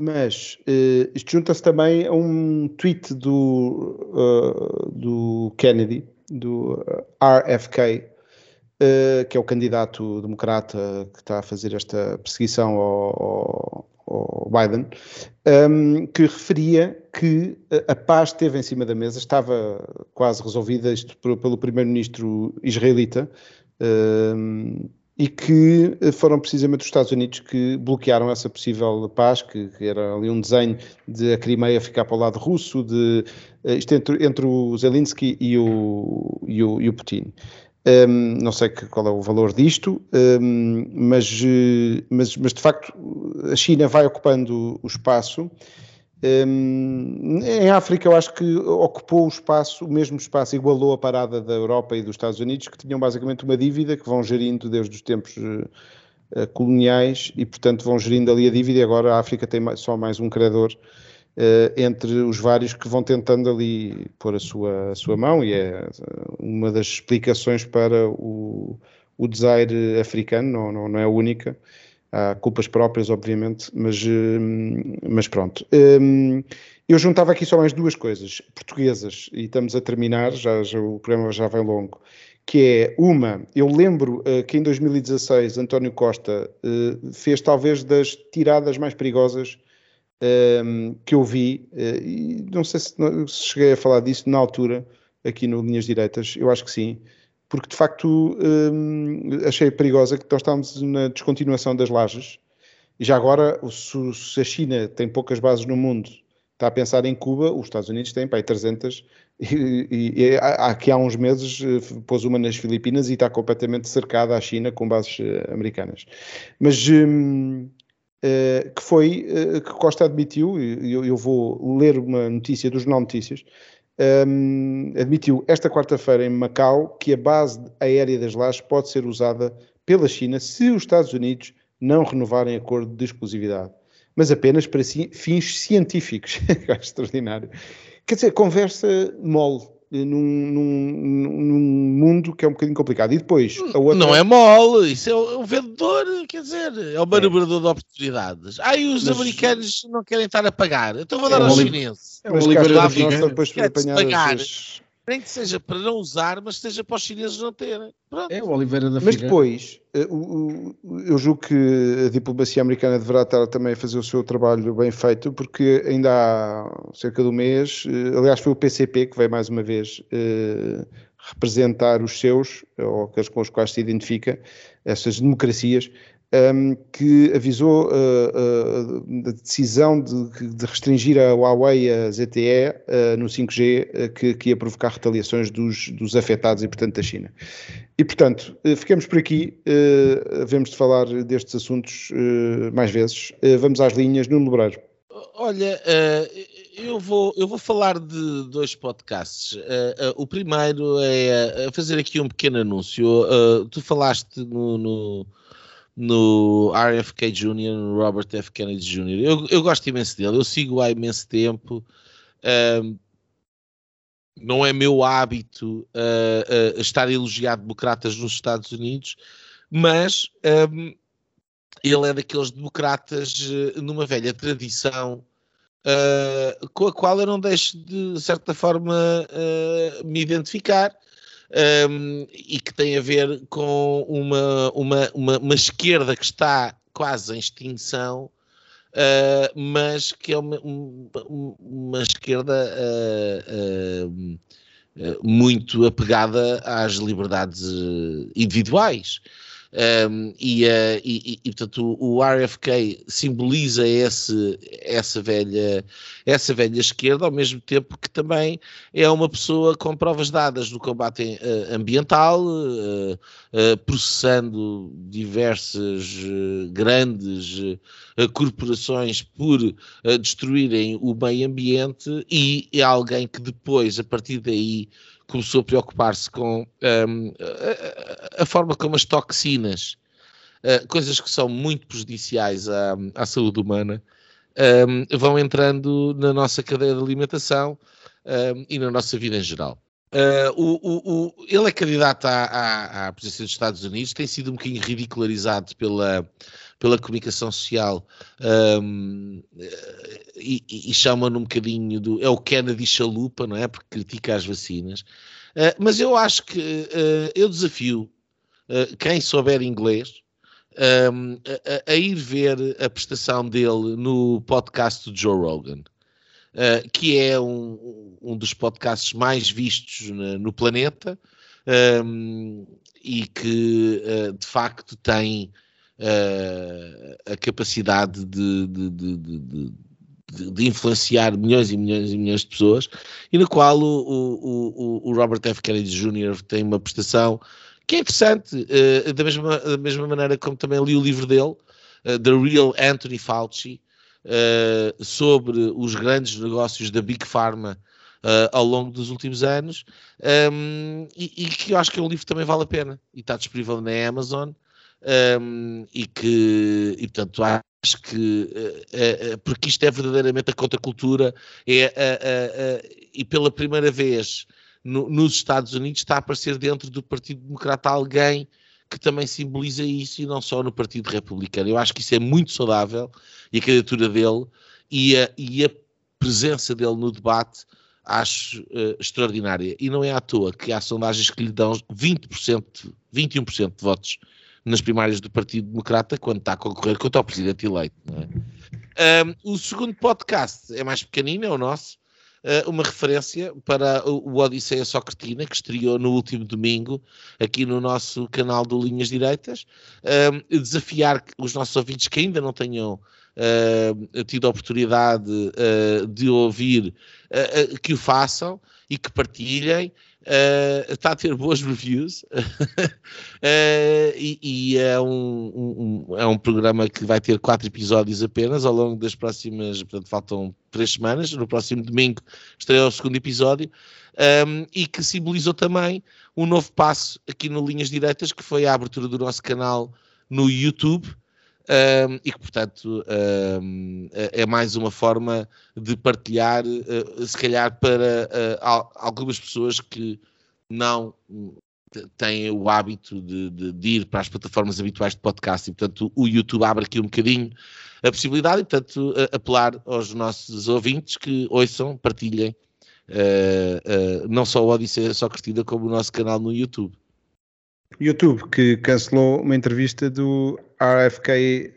Mas uh, isto junta-se também a um tweet do, uh, do Kennedy, do RFK, que é o candidato democrata que está a fazer esta perseguição ao, ao Biden, um, que referia que a paz esteve em cima da mesa, estava quase resolvida isto pelo primeiro-ministro israelita, um, e que foram precisamente os Estados Unidos que bloquearam essa possível paz, que, que, era ali um desenho de a Crimeia ficar para o lado russo, de, isto entre, entre o Zelensky e o, e o, e o Putin. Um, não sei que, qual é o valor disto, um, mas, mas, mas, de facto a China vai ocupando o espaço. Um, em África, eu acho que ocupou o espaço, o mesmo espaço, igualou a parada da Europa e dos Estados Unidos, que tinham basicamente uma dívida que vão gerindo desde os tempos uh, coloniais e, portanto, vão gerindo ali a dívida. E agora a África tem só mais um credor uh, entre os vários que vão tentando ali pôr a sua, a sua mão, e é uma das explicações para o, o desaire africano, não, não, não é a única. Há culpas próprias, obviamente, mas, uh, mas pronto. Um, eu juntava aqui só mais duas coisas portuguesas, e estamos a terminar, já, já o programa já vem longo, que é uma, eu lembro uh, que em 2016 António Costa uh, fez talvez das tiradas mais perigosas um, ehm, que eu vi, uh, e não sei se, se, cheguei a falar disso na altura, aqui no Linhas Direitas, eu acho que sim, porque de facto um, ehm, achei perigosa que nós estávamos na descontinuação das lajes, e já agora, se, se a China tem poucas bases no mundo, está a pensar em Cuba, os Estados Unidos têm aí 300, e, e, e aqui há uns meses eh, pôs uma nas Filipinas e está completamente cercada a China com bases uh, americanas. Mas um, eh, que foi, uh, que Costa admitiu, e eu, eu, vou ler uma notícia do Jornal Notícias, um, admitiu esta quarta-feira em Macau que a base aérea das Lajes pode ser usada pela China se os Estados Unidos não renovarem acordo de exclusividade, mas apenas para fins científicos. (laughs) é extraordinário. Quer dizer, conversa mole num, num, num, mundo que é um bocadinho complicado. E depois, outra... Não é mole, isso é o, vendedor, quer dizer, é o manobrador é. de oportunidades. Ah, e os Mas... americanos não querem estar a pagar, então vou dar é aos chineses. É o da Figueira. Depois apanhar pagar. Nem que seja para não usar, mas seja para os chineses não terem. Pronto. É o Oliveira da Mas depois, eh, eu julgo que a diplomacia americana deverá estar também a fazer o seu trabalho bem feito, porque ainda há cerca de um mês, eh, aliás, foi o PCP que veio mais uma vez eh, representar os seus, ou aqueles com os quais se identifica, essas democracias, um, que avisou uh, uh, da decisão de, de, restringir a Huawei a ZTE uh, no 5G, que, que, ia provocar retaliações dos, dos, afetados e, portanto, da China. E, portanto, ficamos por aqui. Havemos de falar destes assuntos mais vezes. vamos às linhas. Nuno Lebreiro. Olha, eu vou, eu vou falar de dois podcasts. o primeiro é fazer aqui um pequeno anúncio. tu falaste no, no no RFK Jr., no Robert F. Kennedy Jr. Eu, eu gosto imenso dele, eu sigo há imenso tempo. Um, não é meu hábito uh, uh, estar a elogiar democratas nos Estados Unidos, mas um, ele é daqueles democratas uh, numa velha tradição com a qual eu não deixo de, de certa forma, me identificar um, e que tem a ver com uma, uma, uma, uma esquerda que está quase em extinção, uh, mas que é uma, uma esquerda uh, uh, muito apegada às liberdades individuais. Um, e, uh, e, e, portanto o, RFK simboliza esse, essa, velha, essa velha esquerda, ao mesmo tempo que também é uma pessoa com provas dadas no combate uh, ambiental, uh, processando diversas grandes corporações por destruírem o meio ambiente, e é alguém que depois, a partir daí, começou a preocupar-se com um, a, a, forma como as toxinas, uh, coisas que são muito prejudiciais à, à saúde humana, um, vão entrando na nossa cadeia de alimentação um, e na nossa vida em geral. Uh, o, o, o, ele é candidato à, à, à, presidência dos Estados Unidos, tem sido um bocadinho ridicularizado pela, pela comunicação social um, e, e chama-no um bocadinho do. É o Kennedy chalupa, não é? Porque critica as vacinas. Uh, mas eu acho que uh, eu desafio quem souber inglês um, a, a, ir ver a prestação dele no podcast do Joe Rogan. Uh, que é um, um, dos podcasts mais vistos na, no planeta um, e que uh, de facto tem uh, a capacidade de, de, de, de, influenciar milhões e milhões e milhões de pessoas, e no qual o, o, o Robert F. Kennedy Jr. tem uma prestação que é interessante, uh, da, mesma, da mesma maneira como também li o livro dele, uh, The Real Anthony Fauci, uh, sobre os grandes negócios da Big Pharma ao longo dos últimos anos, um, e, e, que eu acho que é um livro que também vale a pena, e está disponível na Amazon, um, e que, e portanto, acho que, uh, uh, porque isto é verdadeiramente a contracultura, é, e pela primeira vez no, nos Estados Unidos está a aparecer dentro do Partido Democrata alguém que também simboliza isso e não só no Partido Republicano. Eu acho que isso é muito saudável e a candidatura dele e a, e a presença dele no debate acho uh, extraordinária. E não é à toa que há sondagens que lhe dão 20%, 21% de votos nas primárias do Partido Democrata quando está a concorrer contra o presidente eleito. É? Um, o segundo podcast é mais pequenino, é o nosso, uh, uma referência para o Odisseia Socratina, que estreou no último domingo aqui no nosso canal do Linhas Direitas. Um, desafiar os nossos ouvintes que ainda não tenham uh, tido a oportunidade uh, de ouvir que o façam e que partilhem Uh, está a ter boas reviews. Uh, (laughs) e, e, é, um, um, é um programa que vai ter quatro episódios apenas ao longo das próximas, portanto faltam três semanas, no próximo domingo estreia o segundo episódio. Um, ehm, e que simbolizou também um novo passo aqui no Linhas Direitas que foi a abertura do nosso canal no YouTube um, e que, portanto, um, é, é mais uma forma de partilhar, uh, se calhar, para uh, algumas pessoas que não têm o hábito de, de, de, ir para as plataformas habituais de podcast e, portanto, o YouTube abre aqui um bocadinho a possibilidade e, portanto, apelar aos nossos ouvintes que ouçam, partilhem uh, não só o Odisseia Só Cristina, como o nosso canal no YouTube. YouTube que cancelou uma entrevista do RFK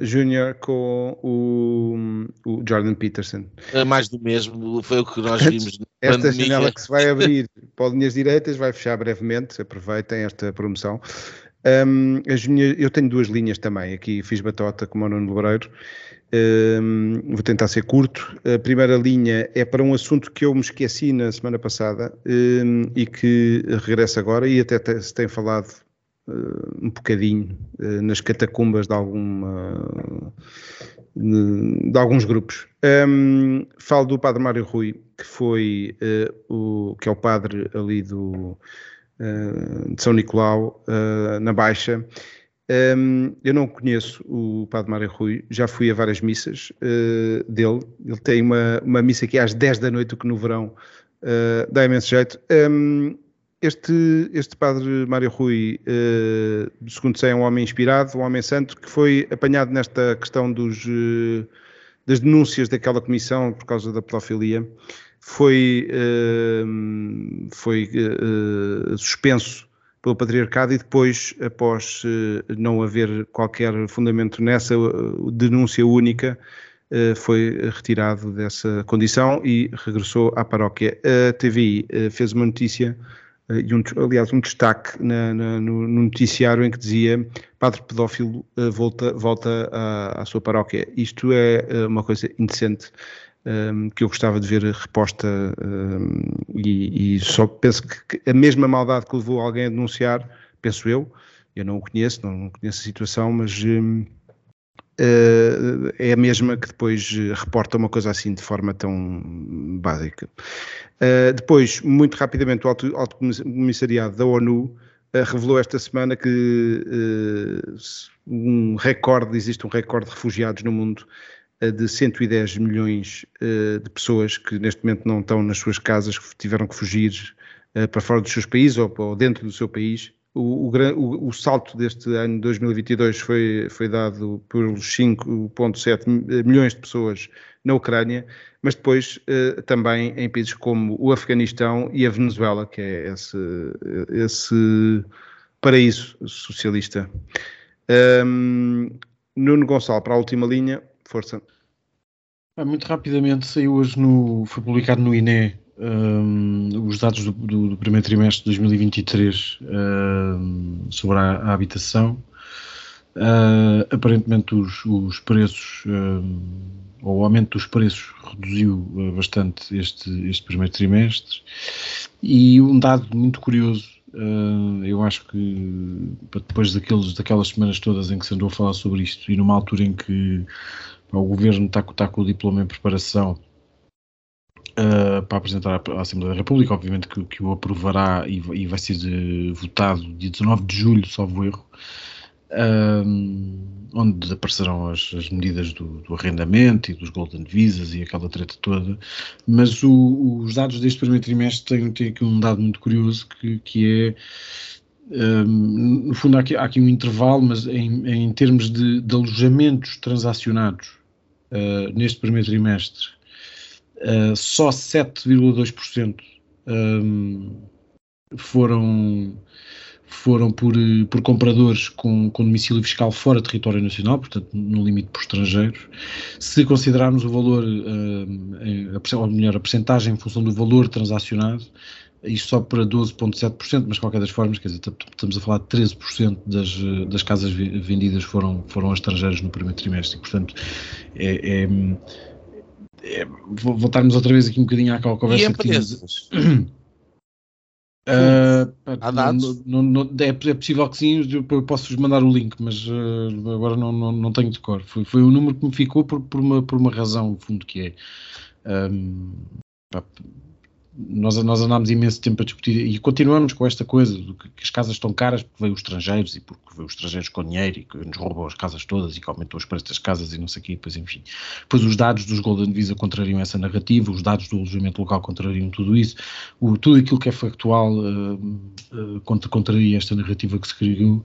uh, Jr. com o, o, Jordan Peterson. É mais do mesmo, foi o que nós vimos. Esta pandemia. janela que se vai abrir para linhas direitas vai fechar brevemente, aproveitem esta promoção. Um, minhas, eu tenho duas linhas também, aqui fiz batota como o Nuno Lebreiro, vou tentar ser curto. A primeira linha é para um assunto que eu me esqueci na semana passada e que regressa agora e até se tem falado uh, um bocadinho uh, nas catacumbas de alguma de, alguns grupos. Um, falo do Padre Mário Rui, que foi uh, o que é o padre ali do uh, de São Nicolau, uh, na Baixa. Um, eu não conheço o Padre Mário Rui, já fui a várias missas dele. Ele tem uma, uma missa que é às 10 da noite, o que no verão dá imenso jeito. Um, este, este padre Mário Rui, eh, segundo sei, é um homem inspirado, um homem santo, que foi apanhado nesta questão dos, das denúncias daquela comissão por causa da pedofilia, foi, foi suspenso pelo patriarcado e depois, após não haver qualquer fundamento nessa denúncia única, foi retirado dessa condição e regressou à paróquia. A TVI fez uma notícia eh, e um, aliás um destaque na, na, no, no, noticiário em que dizia padre pedófilo volta, volta à, à, sua paróquia. Isto é uma coisa indecente um, que eu gostava de ver reposta um, e, e, só penso que, a mesma maldade que levou alguém a denunciar, penso eu, eu não o conheço, não, conheço a situação, mas um, Uh, é a mesma que depois reporta uma coisa assim de forma tão básica. Uh, depois, muito rapidamente, o Alto, Alto Comissariado da ONU uh, revelou esta semana que um recorde, existe um recorde de refugiados no mundo de 110 milhões de pessoas que neste momento não estão nas suas casas, que tiveram que fugir para fora dos seus países ou, dentro do seu país o, o, o, salto deste ano 2022 foi, foi dado por 5,7 milhões de pessoas na Ucrânia, mas depois eh, também em países como o Afeganistão e a Venezuela, que é esse, esse paraíso socialista. Um, Nuno Gonçalo, para a última linha, força. Muito rapidamente, saiu hoje no. foi publicado no INE um, os dados do, do, do, primeiro trimestre de 2023 um, sobre a, a habitação. Uh, aparentemente os, os preços, um, ou o aumento dos preços reduziu uh, bastante este, este primeiro trimestre. E um dado muito curioso, uh, eu acho que depois daqueles, daquelas semanas todas em que se andou a falar sobre isto, e numa altura em que o governo está, está com o diploma em preparação uh, para apresentar à Assembleia da República, obviamente que, que o aprovará e, e vai ser de, votado dia 19 de julho, salvo erro, uh, onde aparecerão as, as medidas do, do, arrendamento e dos Golden Visas e aquela treta toda, mas o, os dados deste primeiro trimestre têm, têm aqui um dado muito curioso que, que é no fundo há aqui, há aqui, um intervalo, mas em, em termos de, de alojamentos transacionados uh, neste primeiro trimestre uh, só 7,2% um, foram, foram por, por compradores com, com domicílio fiscal fora do território nacional, portanto no limite por estrangeiros. Se considerarmos o valor, uh, ou melhor, a percentagem em função do valor transacionado, isto só para 12,7%, mas de qualquer das formas, quer dizer, estamos a falar de 13% das, das casas vendidas foram, foram a estrangeiros no primeiro trimestre, portanto, é, é é, voltarmos outra vez aqui um bocadinho àquela conversa e que Uh, (clears throat) Há dados? Não, não, não, é, é, possível que sim, eu posso-vos mandar o link, mas uh, agora não, não, não tenho de cor. Foi, foi um número que me ficou por, por, uma, por uma razão, no fundo, que é. Um, nós, nós andámos imenso tempo a discutir e continuamos com esta coisa de que, as casas estão caras porque veio os estrangeiros e porque veio os estrangeiros com dinheiro e que nos roubam as casas todas e que aumentou os preços das casas e não sei o quê, depois enfim. Depois os dados dos Golden Visa contrariam essa narrativa, os dados do alojamento local contrariam tudo isso, o, tudo aquilo que é factual uh, uh, contra, contraria esta narrativa que se criou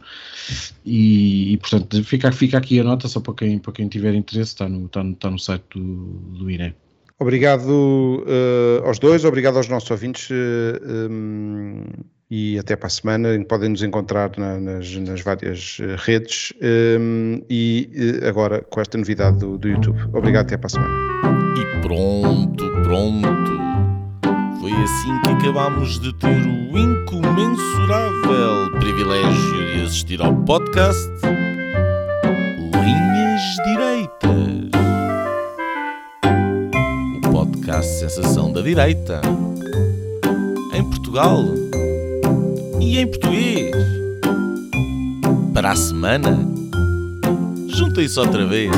e, e, portanto fica, fica aqui a nota só para quem, para quem tiver interesse, está no, está no, está no site do, do INE. Obrigado uh, aos dois, obrigado aos nossos ouvintes uh, eh, um, e até para a semana. Podem nos encontrar na, nas, nas, várias eh, redes um, e agora com esta novidade do, do YouTube. Obrigado, até para a semana. E pronto, pronto. Foi assim que acabámos de ter o incomensurável privilégio de assistir ao podcast Podcast Sensação da Direita. Em Portugal e em português. Para a semana, juntem-se outra vez.